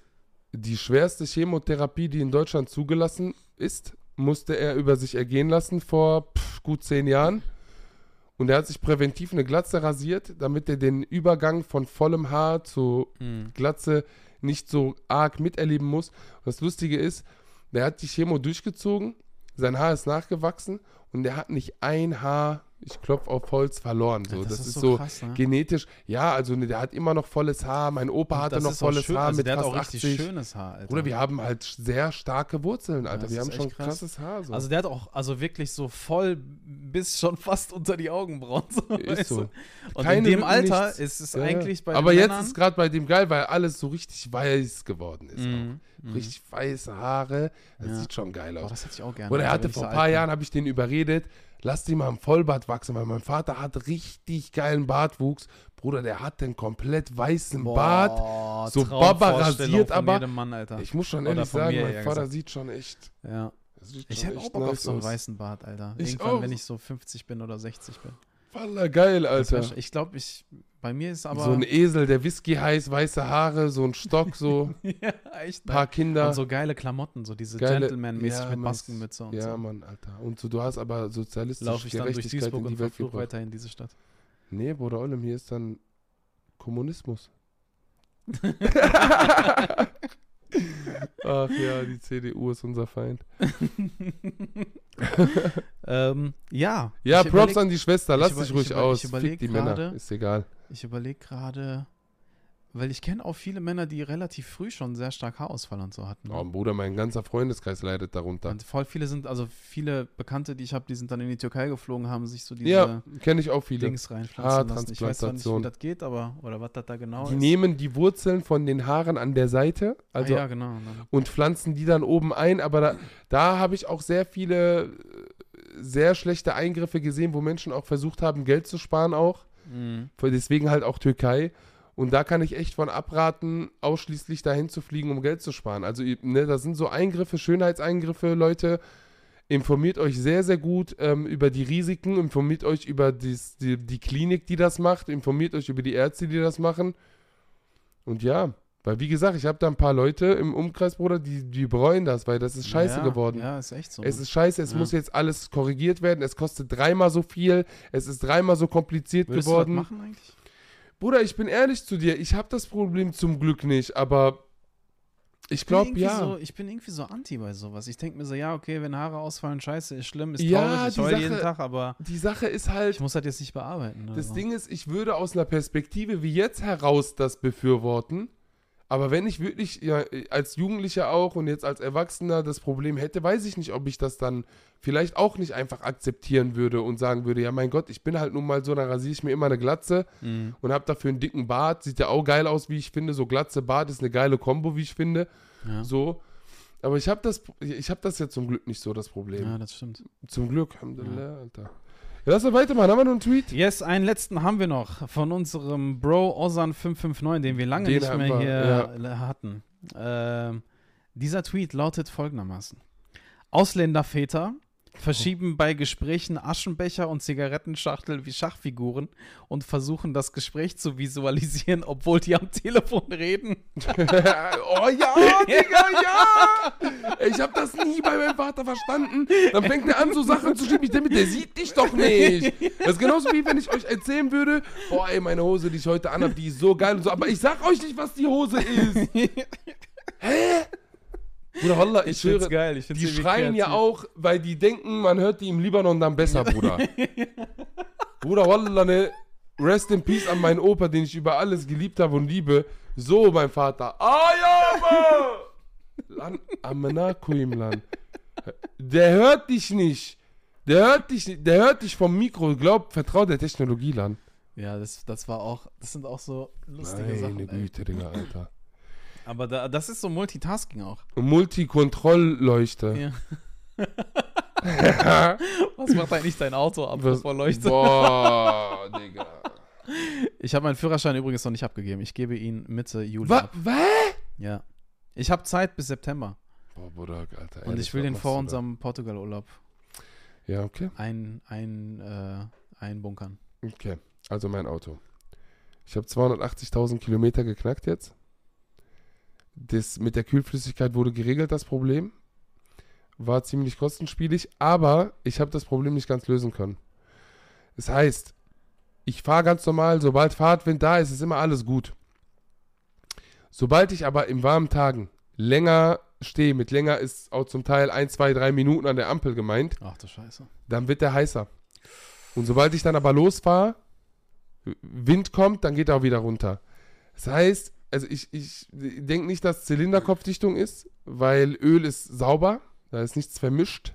Speaker 2: die schwerste Chemotherapie, die in Deutschland zugelassen ist, musste er über sich ergehen lassen vor pff, gut zehn Jahren. Und er hat sich präventiv eine Glatze rasiert, damit er den Übergang von vollem Haar zu
Speaker 3: Mhm.
Speaker 2: Glatze nicht so arg miterleben muss. Und das Lustige ist, der hat die Chemo durchgezogen, sein Haar ist nachgewachsen und der hat nicht ein Haar, ich klopfe auf Holz, verloren. So. das, ist so,
Speaker 3: krass, ne?
Speaker 2: genetisch. Ja, also ne, der hat immer noch volles Haar. Mein Opa hatte
Speaker 3: Das
Speaker 2: noch
Speaker 3: ist
Speaker 2: volles
Speaker 3: schön,
Speaker 2: Haar
Speaker 3: also
Speaker 2: mit
Speaker 3: der hat
Speaker 2: fast
Speaker 3: auch richtig
Speaker 2: 80.
Speaker 3: schönes Haar, Alter.
Speaker 2: Oder wir haben halt sehr starke Wurzeln, Alter.
Speaker 3: das
Speaker 2: wir
Speaker 3: ist
Speaker 2: haben schon
Speaker 3: krass.
Speaker 2: krasses Haar. So.
Speaker 3: Also der hat auch, also wirklich so voll bis schon fast unter die Augenbrauen. So, weißt
Speaker 2: so.
Speaker 3: Und
Speaker 2: Keine
Speaker 3: in dem
Speaker 2: Lücken,
Speaker 3: Alter
Speaker 2: nichts.
Speaker 3: ist es
Speaker 2: Ja, ja.
Speaker 3: eigentlich bei
Speaker 2: Aber jetzt
Speaker 3: Männern,
Speaker 2: ist gerade bei dem geil, weil alles so richtig weiß geworden ist.
Speaker 3: Mhm,
Speaker 2: Auch. Richtig weiße Haare. Das
Speaker 3: Ja.
Speaker 2: sieht schon geil
Speaker 3: Boah,
Speaker 2: aus.
Speaker 3: das hätte ich auch gerne.
Speaker 2: Oder er hatte vor ein paar. Jahren, habe ich den überredet, lass die mal im Vollbart wachsen, weil mein Vater hat richtig geilen Bartwuchs. Bruder, der hat den komplett weißen Bart.
Speaker 3: Boah,
Speaker 2: so
Speaker 3: Traumvorstellung
Speaker 2: Baba rasiert, aber-
Speaker 3: Mann.
Speaker 2: Ich muss schon ehrlich sagen, mein Vater
Speaker 3: gesagt.
Speaker 2: sieht schon echt.
Speaker 3: ja.
Speaker 2: sieht
Speaker 3: Ich hätte auch Bock auf so einen weißen Bart, Alter.
Speaker 2: Ich
Speaker 3: Irgendwann,
Speaker 2: auch.
Speaker 3: wenn ich so 50 bin oder 60 bin.
Speaker 2: Voller geil, Alter.
Speaker 3: Ich glaube, ich, bei mir ist aber.
Speaker 2: so ein Esel, der Whisky heiß, weiße Haare, so ein Stock, so
Speaker 3: ja, echt.
Speaker 2: paar Kinder.
Speaker 3: Und so geile Klamotten, so diese Gentleman-mäßig
Speaker 2: Ja,
Speaker 3: mit Maskenmütze und
Speaker 2: ja,
Speaker 3: so.
Speaker 2: Mann, Alter. Und so, du hast aber sozialistische
Speaker 3: Laufe ich dann durch Duisburg
Speaker 2: in
Speaker 3: und
Speaker 2: gebracht.
Speaker 3: weiter in diese Stadt.
Speaker 2: Nee, Bruder Ollem, hier ist dann Kommunismus. Ach ja, die CDU ist unser Feind.
Speaker 3: ähm, ja.
Speaker 2: Ja, Props
Speaker 3: überleg-
Speaker 2: an die Schwester, lass dich ruhig
Speaker 3: ich über-
Speaker 2: aus.
Speaker 3: ich überleg
Speaker 2: Fick die Männer,
Speaker 3: gerade-
Speaker 2: ist egal.
Speaker 3: Ich überlege gerade, weil ich kenne auch viele Männer, die relativ früh schon sehr stark Haarausfall und so hatten. ne?
Speaker 2: Oh, Bruder, mein ganzer Freundeskreis leidet darunter.
Speaker 3: Und voll viele sind, also viele Bekannte, die ich habe, die sind dann in die Türkei geflogen, haben sich so diese
Speaker 2: Ja, kenne ich auch viele.
Speaker 3: Dings reinpflanzen lassen. Ich weiß zwar nicht, wie das geht, aber, oder was das da genau
Speaker 2: Die
Speaker 3: ist.
Speaker 2: nehmen die Wurzeln von den Haaren an der Seite, also
Speaker 3: ah, ja, genau. Und
Speaker 2: pflanzen die dann oben ein. Aber da, da habe ich auch sehr viele äh, sehr schlechte Eingriffe gesehen, wo Menschen auch versucht haben, Geld zu sparen auch.
Speaker 3: Mhm.
Speaker 2: Deswegen halt auch Türkei. Und da kann ich echt von abraten, ausschließlich dahin zu fliegen, um Geld zu sparen. Also, ne, das sind so Eingriffe, Schönheitseingriffe, Leute. Informiert euch sehr, sehr gut ähm, über die Risiken, informiert euch über dies, die, die Klinik, die das macht, informiert euch über die Ärzte, die das machen. Und ja, weil wie gesagt, ich habe da ein paar Leute im Umkreis, Bruder, die, die bereuen das, weil das ist scheiße
Speaker 3: ja,
Speaker 2: geworden.
Speaker 3: Ja, ist echt so.
Speaker 2: Es ist scheiße, es
Speaker 3: Ja.
Speaker 2: muss jetzt alles korrigiert werden, es kostet dreimal so viel, es ist dreimal so kompliziert
Speaker 3: Würdest
Speaker 2: geworden.
Speaker 3: du das machen eigentlich?
Speaker 2: Bruder, ich bin ehrlich zu dir, ich habe das Problem zum Glück nicht, aber ich glaube ja.
Speaker 3: So, ich bin irgendwie so anti bei sowas. Ich denke mir so, ja, okay, wenn Haare ausfallen, scheiße, ist schlimm, ist
Speaker 2: Ja,
Speaker 3: traurig, ich heule jeden Tag, aber
Speaker 2: Die Sache ist halt,
Speaker 3: ich muss das jetzt nicht bearbeiten.
Speaker 2: das
Speaker 3: also.
Speaker 2: Ding ist, ich würde aus einer Perspektive wie jetzt heraus das befürworten, aber wenn ich wirklich ja, als Jugendlicher auch und jetzt als Erwachsener das Problem hätte, weiß ich nicht, ob ich das dann vielleicht auch nicht einfach akzeptieren würde und sagen würde, ja mein Gott, ich bin halt nun mal so, dann rasiere ich mir immer eine Glatze
Speaker 3: Mhm.
Speaker 2: und habe dafür einen dicken Bart. Sieht ja auch geil aus, wie ich finde. So Glatze, Bart ist eine geile Kombo, wie ich finde.
Speaker 3: Ja.
Speaker 2: So. Aber ich habe das, ich habe das ja zum Glück nicht so, das Problem.
Speaker 3: ja, das stimmt.
Speaker 2: Zum Glück. Alhamdulillah, Alter. Ja, lass mal weitermachen. Haben wir noch einen Tweet?
Speaker 3: Yes, einen letzten haben wir noch von unserem Bro Ozan559, den wir lange
Speaker 2: Den
Speaker 3: nicht mehr
Speaker 2: wir,
Speaker 3: hier hatten. Ähm, dieser Tweet lautet folgendermaßen: Ausländerväter verschieben bei Gesprächen Aschenbecher und Zigarettenschachtel wie Schachfiguren und versuchen das Gespräch zu visualisieren, obwohl die am Telefon reden.
Speaker 2: oh ja, Digga, ja! Ich habe das nie bei meinem Vater verstanden. Dann fängt er an, so Sachen zu schieben. Ich denke, der sieht dich doch nicht. Das ist genauso wie wenn ich euch erzählen würde, boah, ey, meine Hose, die ich heute anhabe, die ist so geil und so. Aber ich sag euch nicht, was die Hose ist. Hä? Bruder, Wallah, ich, höre,
Speaker 3: geil. Ich
Speaker 2: die schreien ja auch, weil die denken, man hört die im Libanon dann besser, Bruder. Bruder, Wallah, ne, rest in peace an meinen Opa, den ich über alles geliebt habe und liebe. So, mein Vater. Ah ja, Mann! Lan, Amenakuim, Lan. Der hört dich nicht. Der hört dich nicht. Der hört dich vom Mikro. Glaub, vertrau der Technologie, Lan.
Speaker 3: Ja, das, das war auch, das sind auch so lustige
Speaker 2: Meine
Speaker 3: Sachen. Ey.
Speaker 2: Güte, Digga, Alter.
Speaker 3: Aber da, das ist so Multitasking auch.
Speaker 2: Multikontrollleuchte.
Speaker 3: Ja. Was macht eigentlich dein Auto ab
Speaker 2: Was-
Speaker 3: vor Leuchte?
Speaker 2: Boah, Digga.
Speaker 3: Ich habe meinen Führerschein übrigens noch nicht abgegeben. Ich gebe ihn Mitte Juli
Speaker 2: Was?
Speaker 3: ab.
Speaker 2: Was?
Speaker 3: Ja. Ich habe Zeit bis September.
Speaker 2: Boah, Bruder, Alter.
Speaker 3: Und
Speaker 2: ehrlich,
Speaker 3: ich will den vor unserem Portugal-Urlaub
Speaker 2: Ja, okay.
Speaker 3: ein, ein, äh, einbunkern.
Speaker 2: Okay. Also mein Auto. Ich habe 280.000 Kilometer geknackt jetzt. Das mit der Kühlflüssigkeit wurde geregelt, das Problem. War ziemlich kostenspielig, aber ich habe das Problem nicht ganz lösen können. Das heißt, ich fahre ganz normal, sobald Fahrtwind da ist, ist immer alles gut. Sobald ich aber in warmen Tagen länger stehe, mit länger ist auch zum Teil 1, 2, 3 Minuten an der Ampel gemeint,
Speaker 3: Ach du Scheiße.
Speaker 2: dann wird der heißer. Und sobald ich dann aber losfahre, Wind kommt, dann geht er auch wieder runter. Das heißt, also ich, ich denke nicht, dass Zylinderkopfdichtung ist, weil Öl ist sauber, da ist nichts vermischt.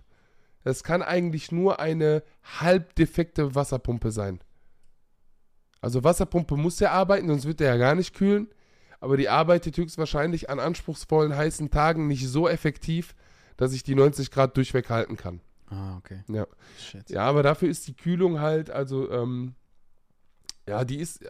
Speaker 2: Das kann eigentlich nur eine halb defekte Wasserpumpe sein. Also Wasserpumpe muss ja arbeiten, sonst wird der ja gar nicht kühlen. Aber die arbeitet höchstwahrscheinlich an anspruchsvollen heißen Tagen nicht so effektiv, dass ich die 90 Grad durchweg halten kann.
Speaker 3: Ah, okay.
Speaker 2: Ja.
Speaker 3: Shit.
Speaker 2: Ja, aber dafür ist die Kühlung halt, also, ähm, ja, die ist,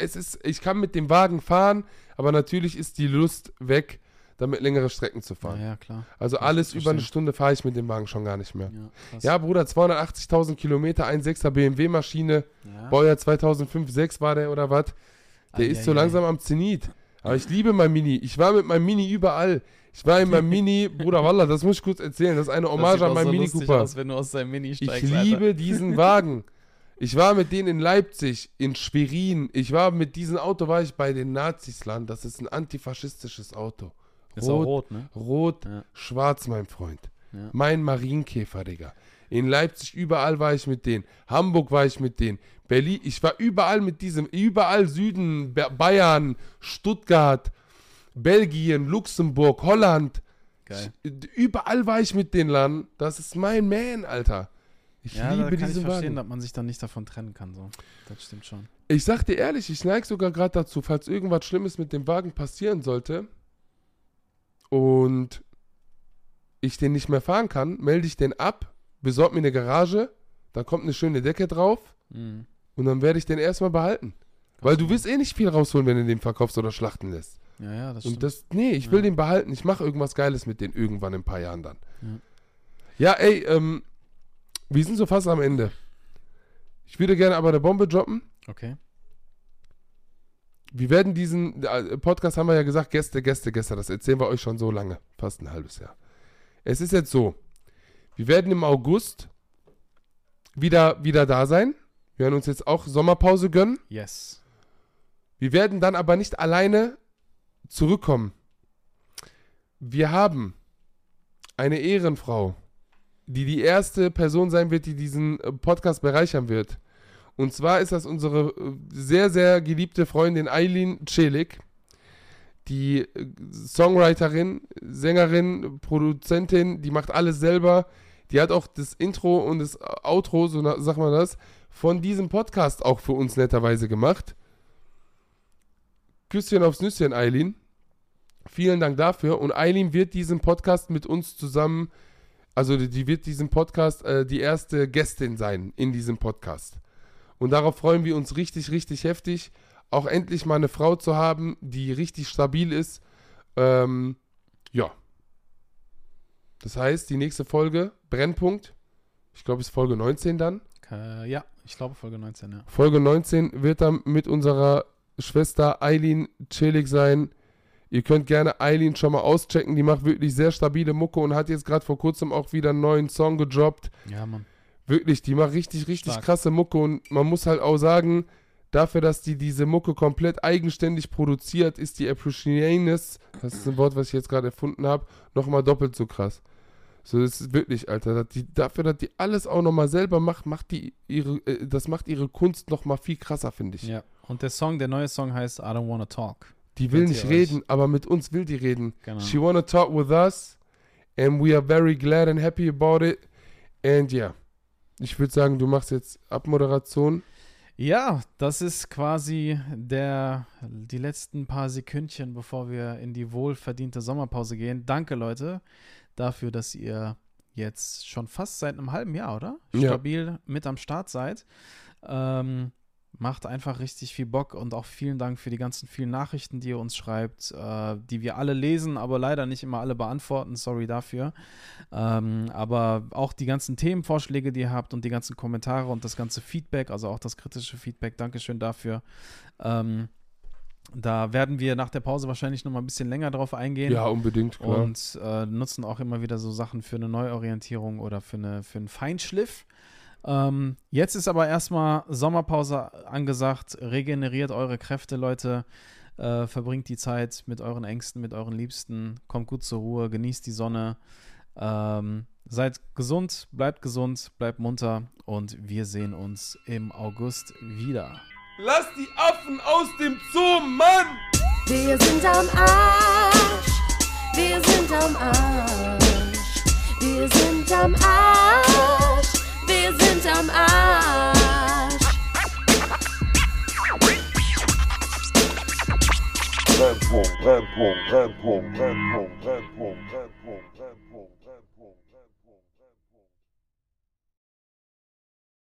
Speaker 2: es ist, ich kann mit dem Wagen fahren, aber natürlich ist die Lust weg, damit längere Strecken zu
Speaker 3: Ja,
Speaker 2: fahren.
Speaker 3: ja, klar.
Speaker 2: Also
Speaker 3: ich
Speaker 2: alles über eine. Stunde fahre ich mit dem Wagen schon gar nicht mehr.
Speaker 3: Ja.
Speaker 2: Ja, Bruder, 280.000 Kilometer, 1,6er BMW-Maschine,
Speaker 3: ja.
Speaker 2: Baujahr 2005, 6 war der oder was? Der ist so langsam am Zenit. Aber ich liebe mein Mini. Ich war mit meinem Mini überall. Ich war in meinem Mini, Bruder Wallah, das muss ich kurz erzählen. Das ist eine
Speaker 3: Das
Speaker 2: Hommage an meinen
Speaker 3: so
Speaker 2: Mini Cooper.
Speaker 3: Aus, wenn du aus deinem Mini
Speaker 2: Ich
Speaker 3: steigst,
Speaker 2: liebe
Speaker 3: Alter.
Speaker 2: diesen Wagen. Ich war mit denen in Leipzig, in Schwerin. Ich war mit diesem Auto, war ich bei den Nazis Land. Das ist ein antifaschistisches Auto.
Speaker 3: Ist
Speaker 2: Rot,
Speaker 3: rot, ne?
Speaker 2: rot,
Speaker 3: Ja.
Speaker 2: schwarz, mein Freund.
Speaker 3: Ja.
Speaker 2: Mein Marienkäfer, Digga. In Leipzig, überall war ich mit denen. Hamburg war ich mit denen. Berlin, ich war überall mit diesem, überall Süden, Ba- Bayern, Stuttgart, Belgien, Luxemburg, Holland.
Speaker 3: Geil.
Speaker 2: Ich, überall war ich mit den Land. Das ist mein Man, Alter. Ich
Speaker 3: Ja, da
Speaker 2: liebe
Speaker 3: kann ich
Speaker 2: diesen
Speaker 3: verstehen,
Speaker 2: Wagen.
Speaker 3: dass man sich dann nicht davon trennen kann. So. Das stimmt schon.
Speaker 2: Ich sag dir ehrlich, ich neige sogar gerade dazu, falls irgendwas Schlimmes mit dem Wagen passieren sollte und ich den nicht mehr fahren kann, melde ich den ab, besorg mir eine Garage, dann kommt eine schöne Decke drauf
Speaker 3: Mhm.
Speaker 2: und dann werde ich den erstmal behalten. Weil du wirst eh nicht viel rausholen, wenn du den verkaufst oder schlachten lässt.
Speaker 3: Ja, ja, das stimmt.
Speaker 2: Und das, nee, ich will
Speaker 3: Ja.
Speaker 2: den behalten. Ich mache irgendwas Geiles mit den irgendwann in ein paar Jahren dann. Ja, ey, ähm, wir sind so fast am Ende. Ich würde gerne aber eine Bombe droppen.
Speaker 3: okay.
Speaker 2: Wir werden diesen äh, Podcast, haben wir ja gesagt, Gäste, Gäste, Gäste. Das erzählen wir euch schon so lange. Fast ein halbes Jahr. Es ist jetzt so. Wir werden im August wieder, wieder da sein. Wir werden uns jetzt auch Sommerpause gönnen.
Speaker 3: Yes.
Speaker 2: Wir werden dann aber nicht alleine zurückkommen. Wir haben eine Ehrenfrau, die die erste Person sein wird, die diesen äh, Podcast bereichern wird. Und zwar ist das unsere äh, sehr, sehr geliebte Freundin Eileen Celik, die äh, Songwriterin, Sängerin, Produzentin, die macht alles selber. Die hat auch das Intro und das Outro, so sagt man das, von diesem Podcast auch für uns netterweise gemacht. Küsschen aufs Nüsschen, Eileen. Vielen Dank dafür. Und Eileen wird diesen Podcast mit uns zusammen, also die- wird diesen Podcast äh, die erste Gästin sein in diesem Podcast. Und darauf freuen wir uns richtig, richtig heftig. Auch endlich mal eine Frau zu haben, die richtig stabil ist. Ähm, ja. Das heißt, die nächste Folge, Brennpunkt, ich glaube, ist Folge 19 dann.
Speaker 3: Äh, ja, ich glaube Folge 19, ja.
Speaker 2: Folge 19 wird dann mit unserer Schwester Eileen chillig sein. Ihr könnt gerne Eileen schon mal auschecken. Die macht wirklich sehr stabile Mucke und hat jetzt gerade vor kurzem auch wieder einen neuen Song gedroppt.
Speaker 3: Ja, Mann.
Speaker 2: Wirklich, die macht richtig, richtig
Speaker 3: Stark.
Speaker 2: krasse Mucke und man muss halt auch sagen, dafür, dass die diese Mucke komplett eigenständig produziert, ist die Appreciatiness, das ist ein Wort, was ich jetzt gerade erfunden habe, nochmal doppelt so krass. So, das ist wirklich, Alter, dass die, dafür, dass die alles auch nochmal selber macht, macht die ihre, äh, das macht ihre Kunst nochmal viel krasser, finde ich.
Speaker 3: Ja. Und der Song, der neue Song heißt I Don't Wanna Talk.
Speaker 2: Die will nicht reden, aber mit uns will die reden.
Speaker 3: Genau.
Speaker 2: She wanna talk with us and we are very glad and happy about it. And yeah, ich würde sagen, du machst jetzt Abmoderation.
Speaker 3: Ja, das ist quasi der, die letzten paar Sekündchen, bevor wir in die wohlverdiente Sommerpause gehen. Danke, Leute, dafür, dass ihr jetzt schon fast seit einem halben Jahr, oder?
Speaker 2: Ja.
Speaker 3: Stabil mit am Start seid. Ähm, macht einfach richtig viel Bock und auch vielen Dank für die ganzen vielen Nachrichten, die ihr uns schreibt, äh, die wir alle lesen, aber leider nicht immer alle beantworten. Sorry dafür. Ähm, aber auch die ganzen Themenvorschläge, die ihr habt und die ganzen Kommentare und das ganze Feedback, also auch das kritische Feedback, Dankeschön dafür. Ähm, da werden wir nach der Pause wahrscheinlich noch mal ein bisschen länger drauf eingehen.
Speaker 2: Ja, unbedingt, klar.
Speaker 3: Und äh, nutzen auch immer wieder so Sachen für eine Neuorientierung oder für, eine, für einen Feinschliff. Ähm, jetzt ist aber erstmal Sommerpause angesagt. Regeneriert eure Kräfte, Leute. Äh, verbringt die Zeit mit euren Ängsten, mit euren Liebsten. Kommt gut zur Ruhe, genießt die Sonne. Ähm, seid gesund, bleibt gesund, bleibt munter und wir sehen uns im August wieder.
Speaker 2: Lass die Affen aus dem Zoo, Mann!
Speaker 5: Wir sind am Arsch. Wir sind am Arsch. Wir sind am Arsch. Wir sind am Arsch.